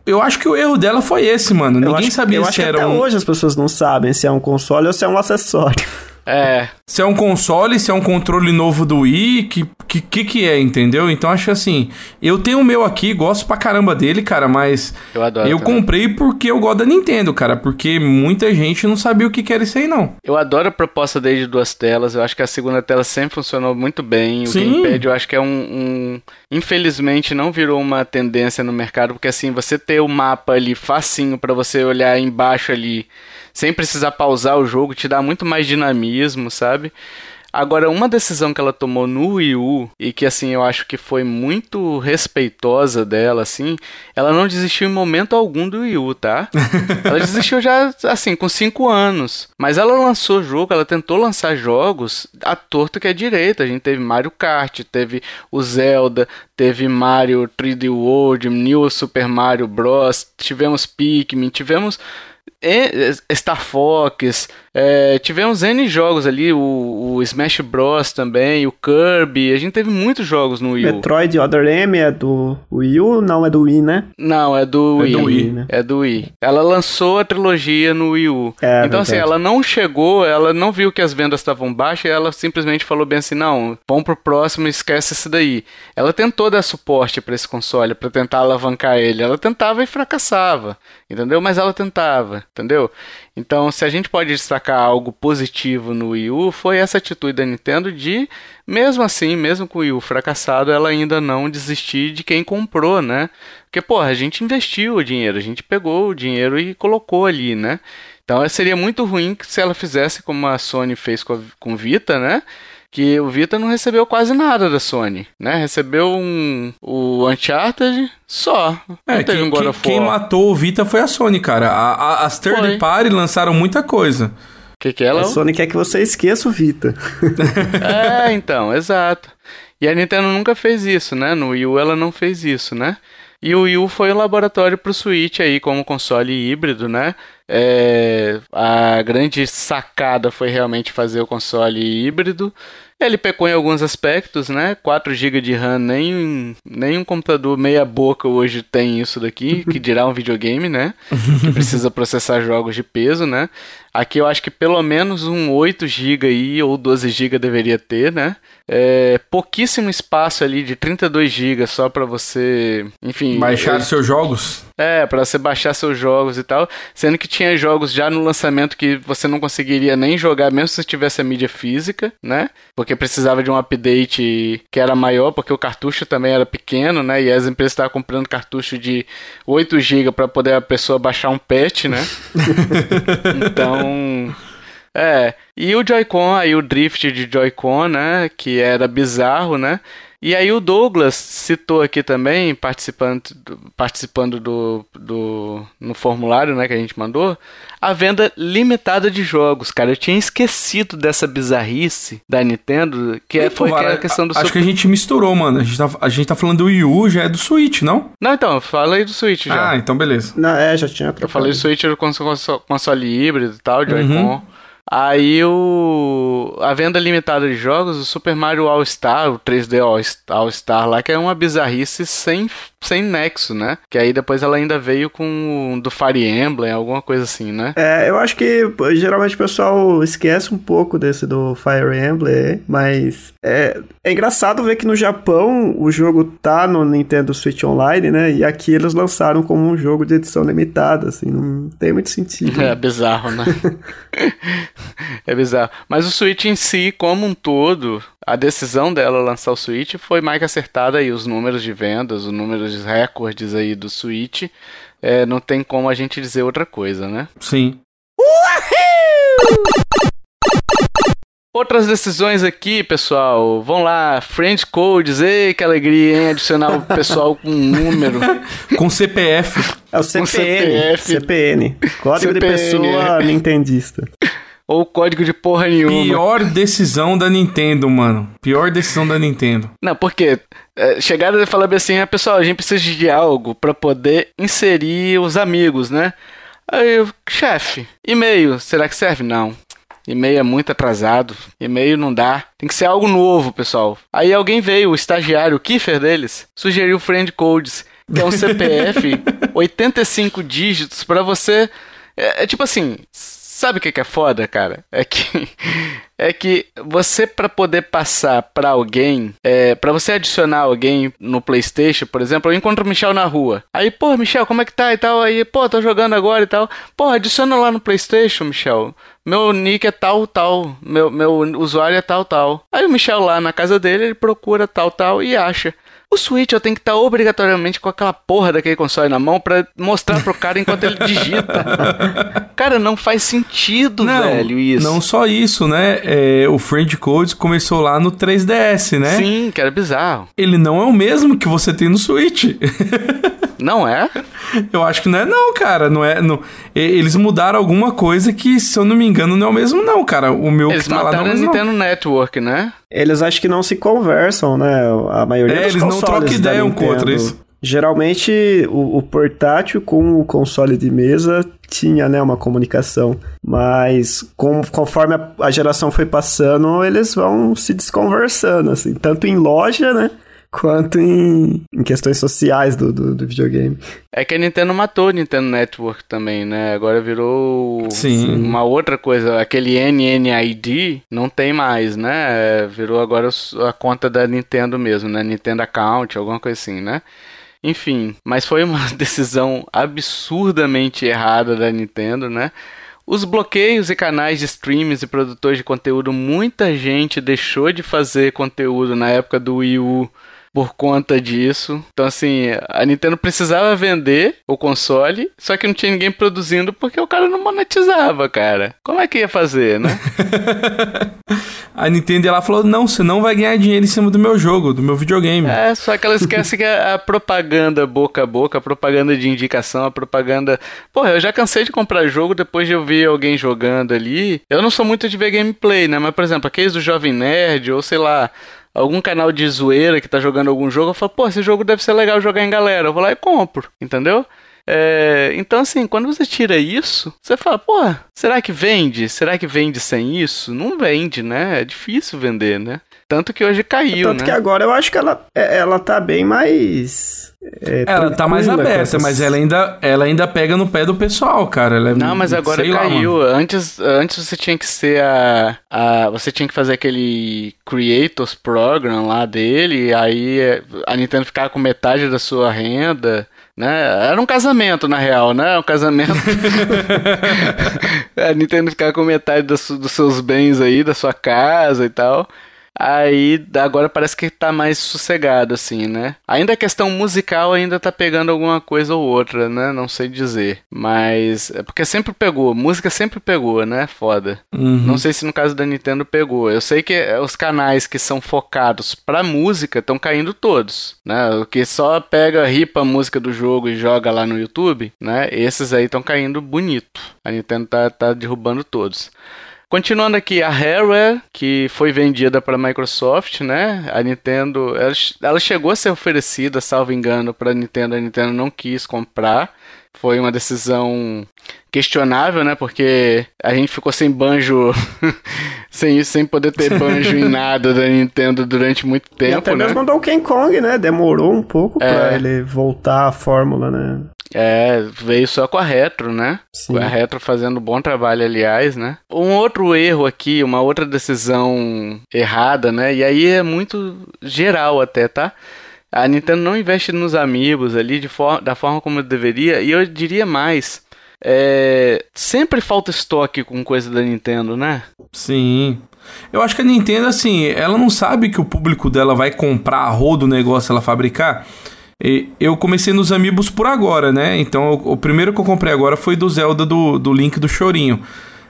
Speaker 2: Eu acho que o erro dela foi esse, mano. Eu ninguém
Speaker 3: acho,
Speaker 2: sabia
Speaker 3: se
Speaker 2: era
Speaker 3: até
Speaker 2: um...
Speaker 3: hoje as pessoas não sabem se é um console ou se é um acessório.
Speaker 1: É.
Speaker 2: Se é um console, se é um controle novo do Wii, que que, que, que é, entendeu? Então acho assim, eu tenho o meu aqui, gosto pra caramba dele, cara, mas
Speaker 1: eu, adoro
Speaker 2: eu comprei porque eu gosto da Nintendo, cara, porque muita gente não sabia o que, que era isso aí, não.
Speaker 1: Eu adoro a proposta dele de duas telas, eu acho que a segunda tela sempre funcionou muito bem. O Sim. Gamepad eu acho que é um, um... Infelizmente não virou uma tendência no mercado, porque assim, você ter o mapa ali facinho para você olhar embaixo ali sem precisar pausar o jogo, te dá muito mais dinamismo, sabe? Agora, uma decisão que ela tomou no Wii U, e que assim, eu acho que foi muito respeitosa dela, assim, ela não desistiu em momento algum do Wii U, tá? [laughs] ela desistiu já, assim, com 5 anos. Mas ela lançou jogo, ela tentou lançar jogos a torto que é direita. A gente teve Mario Kart, teve o Zelda, teve Mario 3D World, New Super Mario Bros, tivemos Pikmin, tivemos Star Fox, é, tivemos N jogos ali, o, o, Smash Bros também, o Kirby, a gente teve muitos jogos no Wii U.
Speaker 3: Metroid Other M é do Wii U? Não, é do Wii, né?
Speaker 1: Não, é do Wii. É do Wii, né? é do Wii. Ela lançou a trilogia no Wii U. É, então assim, ela não chegou, ela não viu que as vendas estavam baixas, ela simplesmente falou bem assim, não, vamos pro próximo, esquece esse daí. Ela tentou dar suporte para esse console, para tentar alavancar ele. Ela tentava e fracassava, entendeu? Mas ela tentava, entendeu? Então, se a gente pode destacar algo positivo no Wii U, foi essa atitude da Nintendo de, mesmo assim, mesmo com o Wii U fracassado, ela ainda não desistir de quem comprou, né? Porque, porra, a gente investiu o dinheiro, a gente pegou o dinheiro e colocou ali, né? Então, seria muito ruim se ela fizesse como a Sony fez com, com Vita, né? Que o Vita não recebeu quase nada da Sony, né? Recebeu um, o Uncharted só.
Speaker 2: É, que, um quem, quem matou o Vita foi a Sony, cara. A, a, as third foi. party lançaram muita coisa.
Speaker 1: que, que é,
Speaker 3: A Sony quer que você esqueça o Vita. [laughs]
Speaker 1: é, então, exato. E a Nintendo nunca fez isso, né? No Wii U ela não fez isso, né? E o Wii U foi o laboratório para o Switch aí como console híbrido, né? É, a grande sacada foi realmente fazer o console híbrido. Ele pecou em alguns aspectos, né? 4 GB de RAM, nem, nem um computador meia boca hoje tem isso daqui, que dirá um videogame, né? Que precisa processar jogos de peso, né? Aqui eu acho que pelo menos um 8 GB aí, ou 12 GB deveria ter, né? É, pouquíssimo espaço ali de 32 GB só para você, enfim...
Speaker 2: Baixar
Speaker 1: eu...
Speaker 2: seus jogos?
Speaker 1: É, para você baixar seus jogos e tal, sendo que tinha jogos já no lançamento que você não conseguiria nem jogar mesmo se tivesse a mídia física, né? Porque precisava de um update que era maior, porque o cartucho também era pequeno, né? E as empresas estavam comprando cartucho de 8 GB para poder a pessoa baixar um patch, né? [laughs] então, é, e o Joy-Con, aí o drift de Joy-Con, né, que era bizarro, né? E aí o Douglas citou aqui também, participando, participando do, do no formulário né, que a gente mandou, a venda limitada de jogos, cara. Eu tinha esquecido dessa bizarrice da Nintendo, que é, foi a questão do
Speaker 2: Acho Super... que a gente misturou, mano. A gente, tá, a gente tá falando do Wii U, já é do Switch, não?
Speaker 1: Não, então, fala aí do Switch já.
Speaker 2: Ah, então beleza.
Speaker 3: Não, é, já tinha
Speaker 1: trocado. Eu falei do Switch do console, console híbrido e tal, Joy-Con. Uhum. Aí o a venda limitada de jogos, o Super Mario All Star, o 3D All Star lá, que é uma bizarrice sem sem nexo, né? Que aí depois ela ainda veio com do Fire Emblem, alguma coisa assim, né?
Speaker 3: É, eu acho que geralmente o pessoal esquece um pouco desse do Fire Emblem, mas é, é engraçado ver que no Japão o jogo tá no Nintendo Switch Online, né? E aqui eles lançaram como um jogo de edição limitada, assim, não tem muito sentido.
Speaker 1: É bizarro, né? [laughs] é bizarro. Mas o Switch em si, como um todo, a decisão dela lançar o Switch foi mais que acertada aí, os números de vendas, os números recordes aí do Switch. É, não tem como a gente dizer outra coisa, né?
Speaker 2: Sim.
Speaker 1: Outras decisões aqui, pessoal. Vão lá, Friend Codes, ei, que alegria, hein? Adicionar o pessoal com um número. [laughs]
Speaker 2: com CPF.
Speaker 3: É o CPN. CPF. CPN. Código CPN. de pessoa nintendista.
Speaker 1: Ou código de porra nenhuma.
Speaker 2: Pior decisão da Nintendo, mano. Pior decisão da Nintendo.
Speaker 1: Não, porque é, chegaram e falaram assim: ah, pessoal, a gente precisa de algo para poder inserir os amigos, né? Aí, chefe, e-mail, será que serve? Não. E-mail é muito atrasado. E-mail não dá. Tem que ser algo novo, pessoal. Aí alguém veio, o estagiário, o Kiefer deles, sugeriu Friend Codes, que é um CPF 85 [laughs] dígitos para você. É, é tipo assim, Sabe o que, que é foda, cara? É que [laughs] é que você para poder passar para alguém, é, para você adicionar alguém no PlayStation, por exemplo, eu encontro o Michel na rua. Aí, pô, Michel, como é que tá e tal? Aí, pô, tô jogando agora e tal. Pô, adiciona lá no PlayStation, Michel. Meu nick é tal, tal. Meu, meu usuário é tal, tal. Aí o Michel lá na casa dele, ele procura tal, tal e acha. O Switch eu tenho que estar obrigatoriamente com aquela porra daquele console na mão para mostrar pro cara enquanto ele digita. [laughs] cara, não faz sentido, não, velho, isso.
Speaker 2: Não só isso, né? É, o Friend Codes começou lá no 3DS, né?
Speaker 1: Sim, que era bizarro.
Speaker 2: Ele não é o mesmo que você tem no Switch. [laughs]
Speaker 1: Não é?
Speaker 2: Eu acho que não é não, cara. Não é, não... Eles mudaram alguma coisa que, se eu não me engano, não é o mesmo não, cara. O meu
Speaker 1: eles
Speaker 2: que tá lá não
Speaker 1: é o mesmo. Nintendo Network, né?
Speaker 3: Eles acho que não se conversam, né? A maioria é, dos
Speaker 2: eles não trocam ideia um com outro, isso.
Speaker 3: Geralmente o, o, portátil com o console de mesa tinha né, uma comunicação, mas com, conforme a, a, geração foi passando, eles vão se desconversando, assim, tanto em loja, né? Quanto em, em questões sociais do, do, do, videogame.
Speaker 1: É que a Nintendo matou o Nintendo Network também, né? Agora virou Sim. uma outra coisa. Aquele NNID não tem mais, né? Virou agora a conta da Nintendo mesmo, né? Nintendo Account, alguma coisa assim, né? Enfim, mas foi uma [laughs] decisão absurdamente errada da Nintendo, né? Os bloqueios e canais de streams e produtores de conteúdo, muita gente deixou de fazer conteúdo na época do Wii U por conta disso. Então, assim, a Nintendo precisava vender o console, só que não tinha ninguém produzindo porque o cara não monetizava, cara. Como é que ia fazer, né? [laughs] [laughs]
Speaker 2: a Nintendo ela falou: não, você não vai ganhar dinheiro em cima do meu jogo, do meu videogame.
Speaker 1: É, só que ela esquece que a, a propaganda boca a boca, a propaganda de indicação, a propaganda. Porra, eu já cansei de comprar jogo depois de eu ver alguém jogando ali. Eu não sou muito de ver gameplay, né? Mas, por exemplo, aqueles do Jovem Nerd, ou sei lá, algum canal de zoeira que tá jogando algum jogo, eu falo, pô, esse jogo deve ser legal jogar em galera. Eu vou lá e compro, entendeu? É, então, assim, quando você tira isso, você fala, pô, será que vende? Será que vende sem isso? Não vende, né? É difícil vender, né? Tanto que hoje caiu,
Speaker 3: Tanto
Speaker 1: né?
Speaker 3: que agora eu acho que ela, é, ela tá bem mais
Speaker 2: é, ela tá mais aberta, essas... mas ela ainda, ela ainda pega no pé do pessoal, cara. É,
Speaker 1: não, mas agora caiu. Lá, antes, antes você tinha que ser a, a. Você tinha que fazer aquele Creators Program lá dele, aí a Nintendo ficava com metade da sua renda. Né? Era um casamento, na real, né? Um casamento. [laughs] [laughs] a Nintendo ficava com metade dos, dos seus bens aí, da sua casa e tal. Aí agora parece que tá mais sossegado, assim, né? Ainda a questão musical ainda tá pegando alguma coisa ou outra, né? Não sei dizer. Mas. É porque sempre pegou. Música sempre pegou, né? Foda. Uhum. Não sei se no caso da Nintendo pegou. Eu sei que os canais que são focados pra música estão caindo todos, né? O que só pega, ripa a música do jogo e joga lá no YouTube, né? Esses aí estão caindo bonito. A Nintendo tá, tá derrubando todos. Continuando aqui, a Rareware, que foi vendida para a Microsoft, né? A Nintendo, ela, ela chegou a ser oferecida, salvo engano, para a Nintendo. A Nintendo não quis comprar. Foi uma decisão questionável, né? Porque a gente ficou sem banjo, [laughs] sem sem poder ter banjo em [laughs] nada da Nintendo durante muito tempo, e até
Speaker 3: né? mesmo Donkey Kong, né? Demorou um pouco é. para ele voltar à fórmula, né?
Speaker 1: É, veio só com a Retro, né? Sim. Com a Retro fazendo um bom trabalho, aliás, né? Um outro erro aqui, uma outra decisão errada, né? E aí é muito geral até, tá? A Nintendo não investe nos amigos ali de for da forma como deveria, e eu diria mais. É... sempre falta estoque com coisa da Nintendo, né?
Speaker 2: Sim. Eu acho que a Nintendo, assim, ela não sabe que o público dela vai comprar a rodo o negócio ela fabricar. E eu comecei nos Amiibos por agora, né? Então o primeiro que eu comprei agora foi do Zelda do, do Link do Chorinho.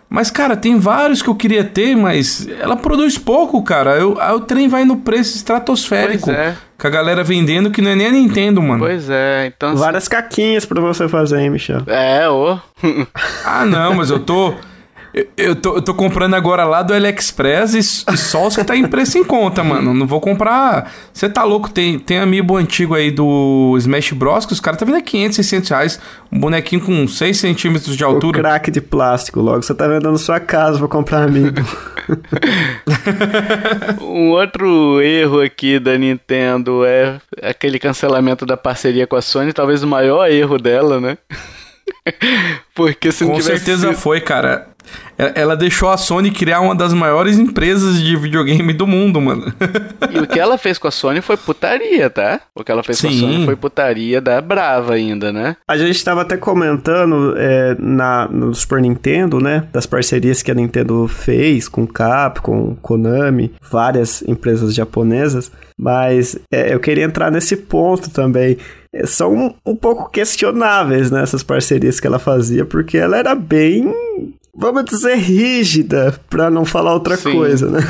Speaker 2: Mas, cara, tem vários que eu queria ter, mas ela produz pouco, cara. Eu, aí o trem vai no preço estratosférico. Pois é. Com a galera vendendo que não é nem a Nintendo, mano.
Speaker 1: Pois é, então.
Speaker 3: Várias caquinhas pra você fazer, hein, Michel?
Speaker 1: É, ô.
Speaker 2: ah, não, mas eu tô. Eu tô, eu tô comprando agora lá do AliExpress e, e só os que tá em preço em conta, mano. Não vou comprar. Você tá louco? Tem, tem amiibo antigo aí do Smash Bros. que os caras tá vendo a 500, 600 reais. Um bonequinho com 6 centímetros de altura.
Speaker 3: O crack de plástico logo. Você tá vendendo sua casa pra comprar amiibo. [laughs]
Speaker 1: um outro erro aqui da Nintendo é aquele cancelamento da parceria com a Sony. Talvez o maior erro dela, né? [laughs]
Speaker 2: Porque se Com certeza sido... foi, cara. Ela deixou a Sony criar uma das maiores empresas de videogame do mundo, mano. [laughs]
Speaker 1: e o que ela fez com a Sony foi putaria, tá? O que ela fez Sim. com a Sony foi putaria da brava ainda, né?
Speaker 3: A gente estava até comentando é, na, no Super Nintendo, né? Das parcerias que a Nintendo fez com Capcom, Konami, várias empresas japonesas. Mas é, eu queria entrar nesse ponto também é, são um, um, pouco questionáveis né, essas parcerias que ela fazia, porque ela era bem vamos dizer, rígida, para não falar outra Sim. coisa, né?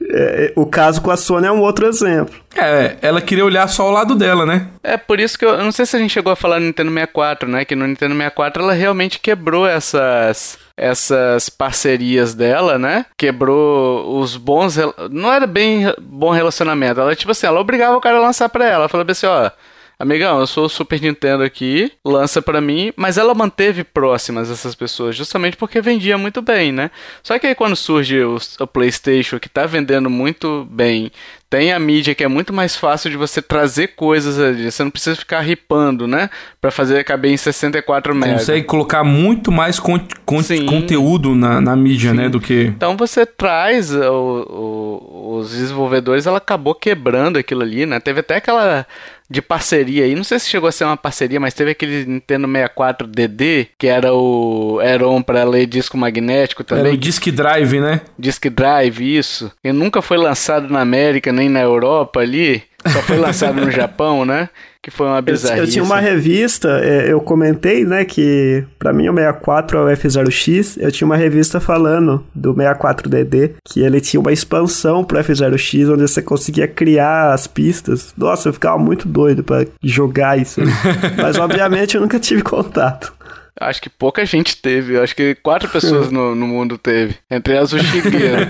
Speaker 3: É, é, o caso com a Sony é um outro exemplo.
Speaker 2: É, ela queria olhar só o lado dela, né?
Speaker 1: É por isso que eu, eu não sei se a gente chegou a falar no Nintendo 64, né? Que no Nintendo 64 ela realmente quebrou essas essas parcerias dela, né? Quebrou os bons. Não era bem bom relacionamento. Ela, tipo assim, ela obrigava o cara a lançar pra ela. Ela falava assim: ó, amigão, eu sou o Super Nintendo aqui, lança para mim, mas ela manteve próximas essas pessoas, justamente porque vendia muito bem, né? Só que aí quando surge o, o PlayStation, que tá vendendo muito bem, tem a mídia que é muito mais fácil de você trazer coisas ali. Você não precisa ficar ripando, né? Para fazer caber em 64 MB.
Speaker 2: Consegue colocar muito mais con con conteúdo na, na mídia, né? Sim. né? Do que.
Speaker 1: Então você traz o, o, os desenvolvedores, ela acabou quebrando aquilo ali, né? Teve até aquela de parceria aí. Não sei se chegou a ser uma parceria, mas teve aquele Nintendo 64 DD, que era o um para ler disco magnético também. Era o
Speaker 2: Disk Drive, né?
Speaker 1: Disk Drive, isso. E nunca foi lançado na América nem na Europa ali. Só foi lançado no Japão, né? Que foi uma bizarrice.
Speaker 3: Eu, eu tinha uma revista, é, eu comentei, né, que para mim o 64 é o F0X. Eu tinha uma revista falando do 64DD, que ele tinha uma expansão pro F0X, onde você conseguia criar as pistas. Nossa, eu ficava muito doido para jogar isso. [laughs] Mas obviamente eu nunca tive contato.
Speaker 1: Acho que pouca gente teve. Acho que quatro pessoas [laughs] no, no mundo teve. Entre elas o Shigeru.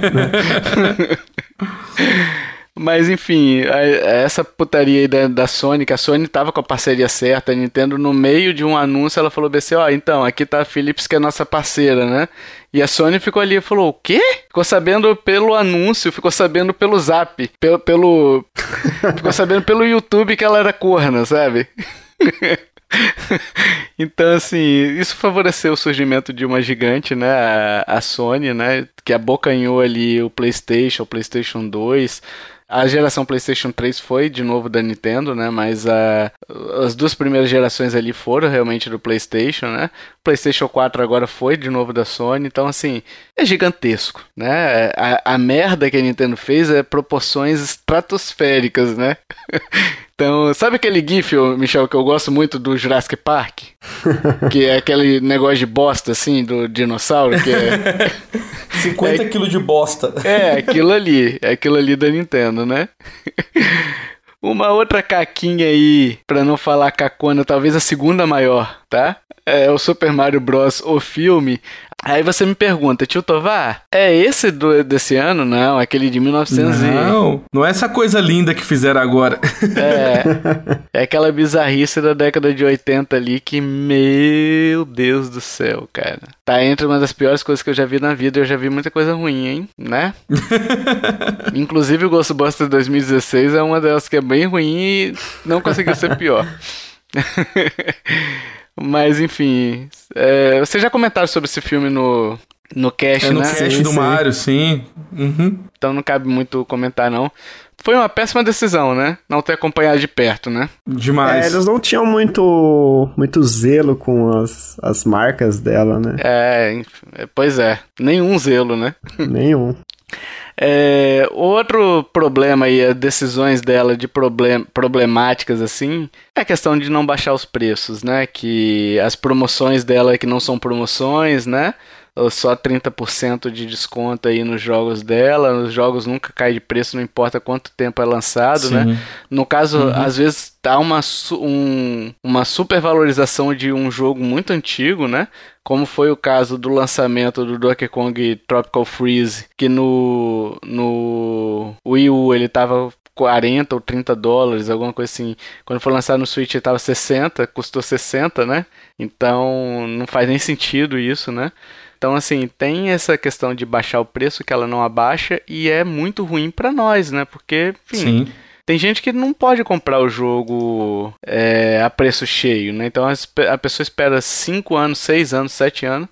Speaker 1: [laughs] Mas enfim, essa putaria aí da, da Sony, que a Sony tava com a parceria certa, a Nintendo no meio de um anúncio, ela falou assim, ó, oh, então, aqui tá a Philips que é nossa parceira, né? E a Sony ficou ali e falou, o quê? Ficou sabendo pelo anúncio, ficou sabendo pelo zap, pelo... pelo [laughs] ficou sabendo pelo YouTube que ela era corna, sabe? [laughs] então, assim, isso favoreceu o surgimento de uma gigante, né? A, a Sony, né? Que abocanhou ali o PlayStation, o PlayStation 2 a geração PlayStation 3 foi de novo da Nintendo, né? Mas a, as duas primeiras gerações ali foram realmente do PlayStation, né? O PlayStation 4 agora foi de novo da Sony, então assim, é gigantesco, né? A, a merda que a Nintendo fez é proporções estratosféricas, né? [laughs] Então, sabe aquele GIF, Michel, que eu gosto muito do Jurassic Park? [laughs] que é aquele negócio de bosta, assim, do dinossauro, que é... [laughs]
Speaker 2: 50 é, quilos de bosta.
Speaker 1: É, aquilo ali. É aquilo ali da Nintendo, né? [laughs] Uma outra caquinha aí, pra não falar cacona, talvez a segunda maior, tá? É o Super Mario Bros. o filme. Aí você me pergunta, tio Tovar, é esse do, desse ano? Não, aquele de 1900
Speaker 2: Não, não é essa coisa linda que fizeram agora.
Speaker 1: É, é aquela bizarrice da década de 80 ali que, meu Deus do céu, cara. Tá entre uma das piores coisas que eu já vi na vida. Eu já vi muita coisa ruim, hein? Né? [laughs] Inclusive o Ghostbusters 2016 é uma delas que é bem ruim e não conseguiu ser pior. [laughs] Mas enfim. É, vocês já comentaram sobre esse filme no, no cast, é
Speaker 2: no
Speaker 1: né?
Speaker 2: cast sim, do. Mario, sim. Uhum.
Speaker 1: Então não cabe muito comentar, não. Foi uma péssima decisão, né? Não ter acompanhado de perto, né?
Speaker 2: Demais.
Speaker 3: É, eles não tinham muito, muito zelo com as, as marcas dela, né?
Speaker 1: É, pois é. Nenhum zelo, né?
Speaker 3: Nenhum. [laughs]
Speaker 1: É, outro problema aí, as decisões dela de problem, problemáticas assim, é a questão de não baixar os preços, né? Que as promoções dela que não são promoções, né? Só 30% de desconto aí nos jogos dela. Os jogos nunca caem de preço, não importa quanto tempo é lançado, né? Sim. né? No caso, uhum. às vezes tá uma, um, uma supervalorização de um jogo muito antigo, né? Como foi o caso do lançamento do Donkey Kong Tropical Freeze, que no, no Wii U ele tava 40 ou 30 dólares, alguma coisa assim. Quando foi lançado no Switch ele tava 60, custou 60, né? Então não faz nem sentido isso, né? Então, assim, tem essa questão de baixar o preço que ela não abaixa e é muito ruim para nós, né? Porque, enfim, Sim. Tem gente que não pode comprar o jogo é, a preço cheio, né? Então a pessoa espera 5 anos, 6 anos, 7 anos.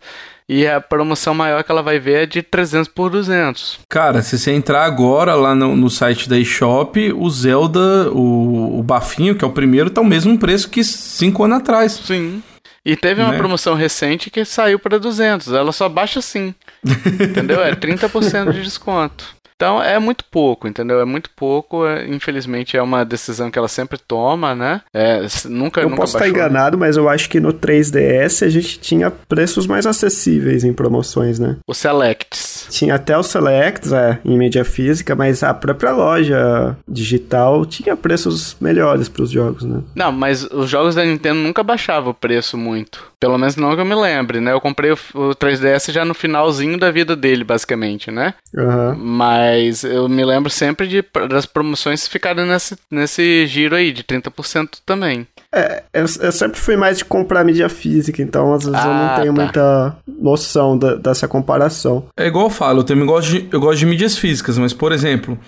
Speaker 1: E a promoção maior que ela vai ver é de 300 por 200.
Speaker 2: Cara, se você entrar agora lá no, no site da eShop, o Zelda, o, o Bafinho, que é o primeiro, tá o mesmo preço que 5 anos atrás.
Speaker 1: Sim. E teve uma né? promoção recente que saiu para 200. Ela só baixa assim. [laughs] entendeu? É 30% de desconto. Então é muito pouco, entendeu? É muito pouco. É, infelizmente é uma decisão que ela sempre toma, né? É, nunca,
Speaker 3: eu
Speaker 1: nunca
Speaker 3: posso estar enganado, mas eu acho que no 3DS a gente tinha preços mais acessíveis em promoções, né?
Speaker 1: O Selects.
Speaker 3: Tinha até o Selects, é, em mídia física, mas a própria loja digital tinha preços melhores para os jogos, né?
Speaker 1: Não, mas os jogos da Nintendo nunca baixavam o preço muito. Pelo menos não que eu me lembre, né? Eu comprei o, o 3DS já no finalzinho da vida dele, basicamente, né?
Speaker 3: Uhum.
Speaker 1: Mas eu me lembro sempre de, das promoções ficarem nesse, nesse giro aí, de 30% também.
Speaker 3: É, eu, eu, sempre fui mais de comprar mídia física, então às vezes ah, eu não ah, tenho tá. muita noção da, dessa comparação.
Speaker 2: É igual eu falo, eu também gosto de, eu gosto de mídias físicas, mas por exemplo,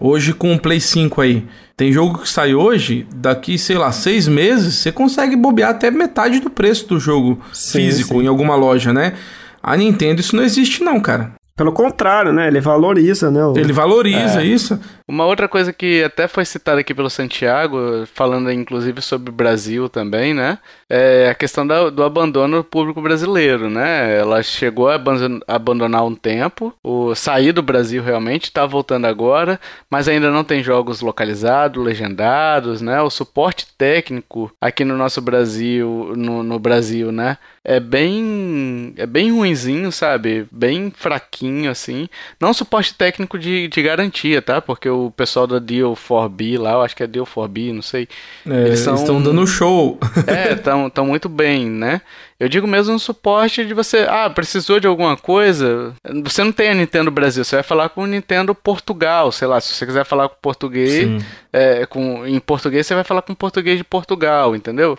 Speaker 2: hoje com o Play 5 aí, tem jogo que sai hoje, daqui, sei lá, seis meses, você consegue bobear até metade do preço do jogo sim, físico sim. em alguma loja, né? A Nintendo isso não existe não, cara.
Speaker 3: Pelo contrário, né? Ele valoriza, né? O...
Speaker 2: Ele valoriza é. isso.
Speaker 1: Uma outra coisa que até foi citada aqui pelo Santiago, falando inclusive sobre o Brasil também, né? É a questão da, do abandono público brasileiro, né? Ela chegou a abandonar um tempo, o sair do Brasil realmente, está voltando agora, mas ainda não tem jogos localizados, legendados, né? O suporte técnico aqui no nosso Brasil, no, no Brasil, né? É bem, é bem ruinzinho, sabe? Bem fraquinho, assim. Não suporte técnico de, de garantia, tá? Porque o pessoal da Deal 4B lá, eu acho que é Deal 4B, não sei.
Speaker 2: É, eles estão dando show. [laughs]
Speaker 1: é, estão muito bem, né? Eu digo mesmo no suporte de você, ah, precisou de alguma coisa, você não tem a Nintendo Brasil, você vai falar com o Nintendo Portugal, sei lá, se você quiser falar com português, é, com, em português você vai falar com português de Portugal, entendeu?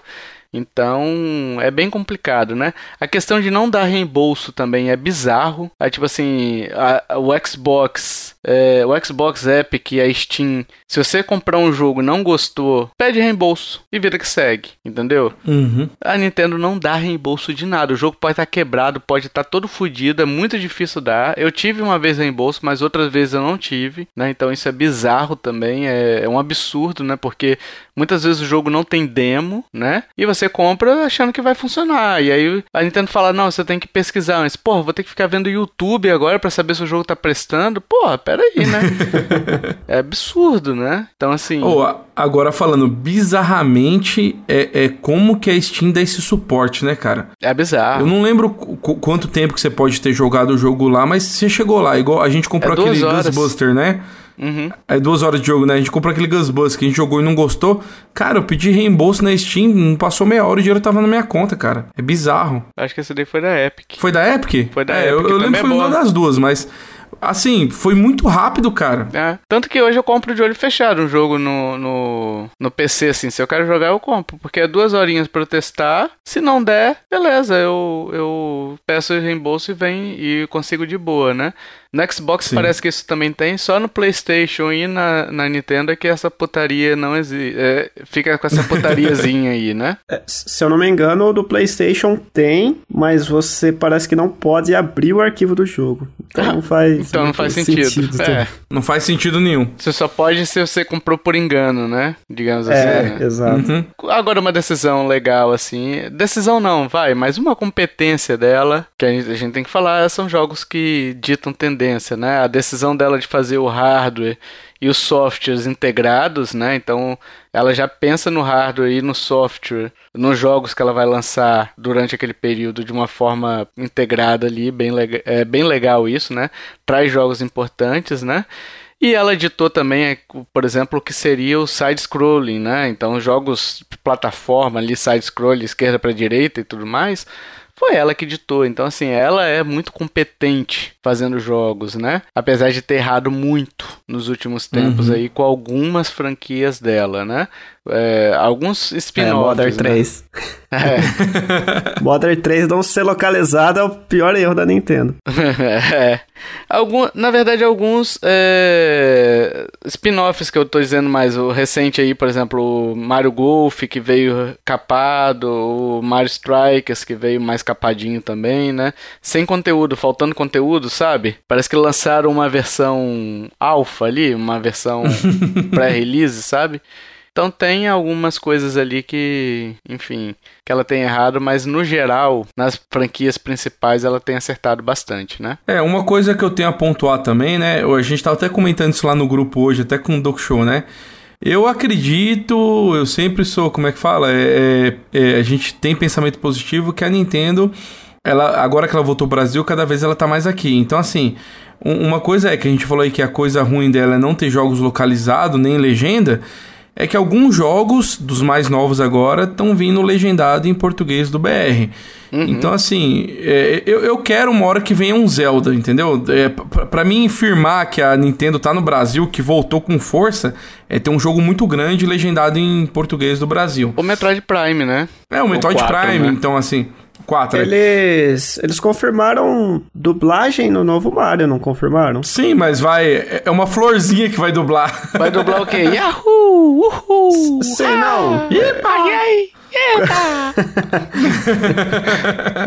Speaker 1: Então é bem complicado, né? A questão de não dar reembolso também é bizarro. Aí, tipo assim, a, o Xbox é, o Xbox Epic e a Steam, se você comprar um jogo e não gostou, pede reembolso e vida que segue, entendeu?
Speaker 2: Uhum.
Speaker 1: A Nintendo não dá reembolso de nada. O jogo pode estar tá quebrado, pode estar tá todo fodido, é muito difícil dar. Eu tive uma vez reembolso, mas outras vezes eu não tive, né? Então isso é bizarro também, é, é um absurdo, né? Porque muitas vezes o jogo não tem demo, né? E você compra achando que vai funcionar. E aí a Nintendo fala: não, você tem que pesquisar. Mas, porra, vou ter que ficar vendo YouTube agora para saber se o jogo tá prestando. Porra, peraí, né? [laughs] é absurdo, né? Então, assim.
Speaker 2: Oh, agora falando bizarramente, é, é como que a Steam dá esse suporte, né, cara?
Speaker 1: É bizarro.
Speaker 2: Eu não lembro quanto tempo que você pode ter jogado o jogo lá, mas você chegou lá, igual a gente comprou é aquele Ghostbuster, né?
Speaker 1: Uhum.
Speaker 2: Aí duas horas de jogo, né? A gente comprou aquele Ghostbusters que a gente jogou e não gostou. Cara, eu pedi reembolso na Steam, não passou meia hora e o dinheiro tava na minha conta, cara. É bizarro.
Speaker 1: Acho que esse daí foi da Epic.
Speaker 2: Foi da Epic?
Speaker 1: Foi da
Speaker 2: é,
Speaker 1: Epic.
Speaker 2: Eu, eu lembro que
Speaker 1: é
Speaker 2: foi uma das duas, mas assim, foi muito rápido, cara.
Speaker 1: É. Tanto que hoje eu compro de olho fechado um jogo no, no, no PC, assim. Se eu quero jogar, eu compro. Porque é duas horinhas pra eu testar. Se não der, beleza, eu, eu peço reembolso e vem e consigo de boa, né? No Xbox Sim. parece que isso também tem, só no PlayStation e na, na Nintendo é que essa putaria não existe. É, fica com essa putariazinha aí, né? [laughs]
Speaker 3: É, se eu não me engano, o do PlayStation tem, mas você parece que não pode abrir o arquivo do jogo. Então não [laughs] faz,
Speaker 1: então não faz sentido. sentido
Speaker 2: é. Não faz sentido nenhum.
Speaker 1: Você só pode se você comprou por engano, né? Digamos
Speaker 3: é,
Speaker 1: assim.
Speaker 3: Né? Exato.
Speaker 1: Uhum. Agora, uma decisão legal, assim. Decisão não, vai, mas uma competência dela, que a gente, a gente tem que falar, são jogos que ditam tendência tendência, né? A decisão dela de fazer o hardware e os softwares integrados, né? Então ela já pensa no hardware e no software, nos jogos que ela vai lançar durante aquele período de uma forma integrada ali, bem, é bem legal isso, né? Traz jogos importantes, né? E ela editou também, por exemplo, o que seria o side-scrolling, né? Então, jogos plataforma ali, side-scrolling, esquerda para direita e tudo mais, foi ela que editou. Então, assim, ela é muito competente fazendo jogos, né? Apesar de ter errado muito nos últimos tempos uhum. aí com algumas franquias dela, né? É, alguns spin-offs. É,
Speaker 3: Modern 3. Né? É. [laughs] Modern 3 não ser localizado é o pior erro da Nintendo. [laughs]
Speaker 1: é. Algum, na verdade, alguns é, spin-offs que eu tô dizendo mais, o recente aí, por exemplo, o Mario Golf, que veio capado, o Mario Strikers, que veio mais capadinho também, né? Sem conteúdo, faltando conteúdo, sabe? Parece que lançaram uma versão alfa ali, uma versão [laughs] pré-release, sabe? Então tem algumas coisas ali que, enfim, que ela tem errado, mas no geral, nas franquias principais, ela tem acertado bastante, né?
Speaker 2: É, uma coisa que eu tenho a pontuar também, né? A gente tava até comentando isso lá no grupo hoje, até com o Doc Show, né? Eu acredito, eu sempre sou, como é que fala? É, é, a gente tem pensamento positivo que a Nintendo, ela, agora que ela voltou ao Brasil, cada vez ela tá mais aqui. Então, assim, uma coisa é que a gente falou aí que a coisa ruim dela é não ter jogos localizados, nem legenda é que alguns jogos dos mais novos agora estão vindo legendado em português do BR. Uhum. Então, assim, é, eu, eu quero uma hora que venha um Zelda, entendeu? É, para mim afirmar que a Nintendo tá no Brasil, que voltou com força, é ter um jogo muito grande legendado em português do Brasil.
Speaker 1: O Metroid Prime, né?
Speaker 2: É, o Metroid o 4, Prime, né? então, assim. 4.
Speaker 3: Eles, eles confirmaram dublagem no novo Mario, não confirmaram?
Speaker 2: Sim, mas vai. É uma florzinha que vai dublar.
Speaker 1: Vai dublar o quê? [laughs] Yahoo! Uhul!
Speaker 3: Sei não.
Speaker 1: Epa! Ai, ai. Eita!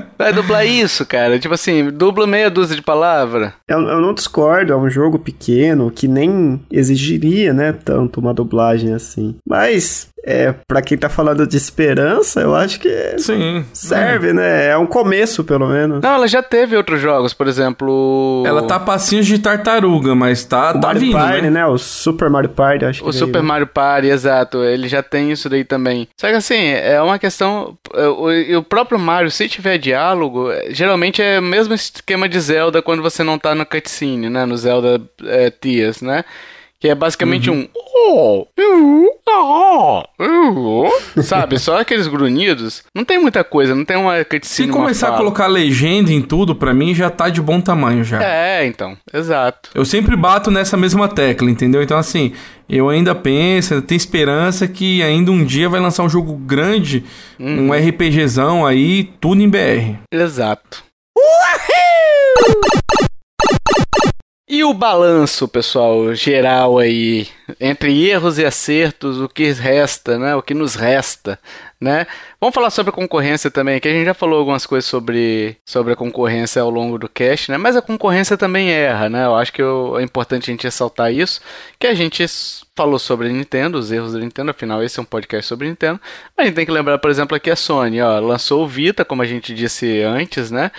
Speaker 1: [laughs] Vai dublar isso, cara. Tipo assim, dubla meia dúzia de palavra.
Speaker 3: Eu, eu não discordo, é um jogo pequeno que nem exigiria, né, tanto uma dublagem assim. Mas é, para quem tá falando de esperança, eu acho que
Speaker 2: Sim.
Speaker 3: serve, é. né? É um começo, pelo menos.
Speaker 1: Não, ela já teve outros jogos, por exemplo.
Speaker 2: Ela tá passinhos de tartaruga, mas tá,
Speaker 3: o
Speaker 2: tá
Speaker 3: Mario
Speaker 2: vindo,
Speaker 3: Party,
Speaker 2: né?
Speaker 3: né? O Super Mario Party, acho que.
Speaker 1: O Super Mario Party, exato. Ele já tem isso daí também. Só que assim, é uma questão. O, o próprio Mario, se tiver diálogo, geralmente é o mesmo esquema de Zelda quando você não tá no cutscene, né? No Zelda é, Tias, né? Que é basicamente uhum. um. Oh, oh, oh, sabe? Só aqueles grunhidos. Não tem muita coisa, não tem uma cutscene.
Speaker 2: Se começar a colocar legenda em tudo, pra mim já tá de bom tamanho já.
Speaker 1: É, então. Exato.
Speaker 2: Eu sempre bato nessa mesma tecla, entendeu? Então, assim, eu ainda penso, tenho esperança que ainda um dia vai lançar um jogo grande, uhum. um RPGzão aí, tudo em BR.
Speaker 1: Exato. Uhul! E o balanço, pessoal, geral aí, entre erros e acertos, o que resta, né? O que nos resta, né? Vamos falar sobre a concorrência também, que a gente já falou algumas coisas sobre, sobre a concorrência ao longo do cast, né? Mas a concorrência também erra, né? Eu acho que eu, é importante a gente ressaltar isso, que a gente falou sobre a Nintendo, os erros da Nintendo, afinal esse é um podcast sobre Nintendo. Mas a gente tem que lembrar, por exemplo, aqui a Sony, ó, lançou o Vita, como a gente disse antes, né?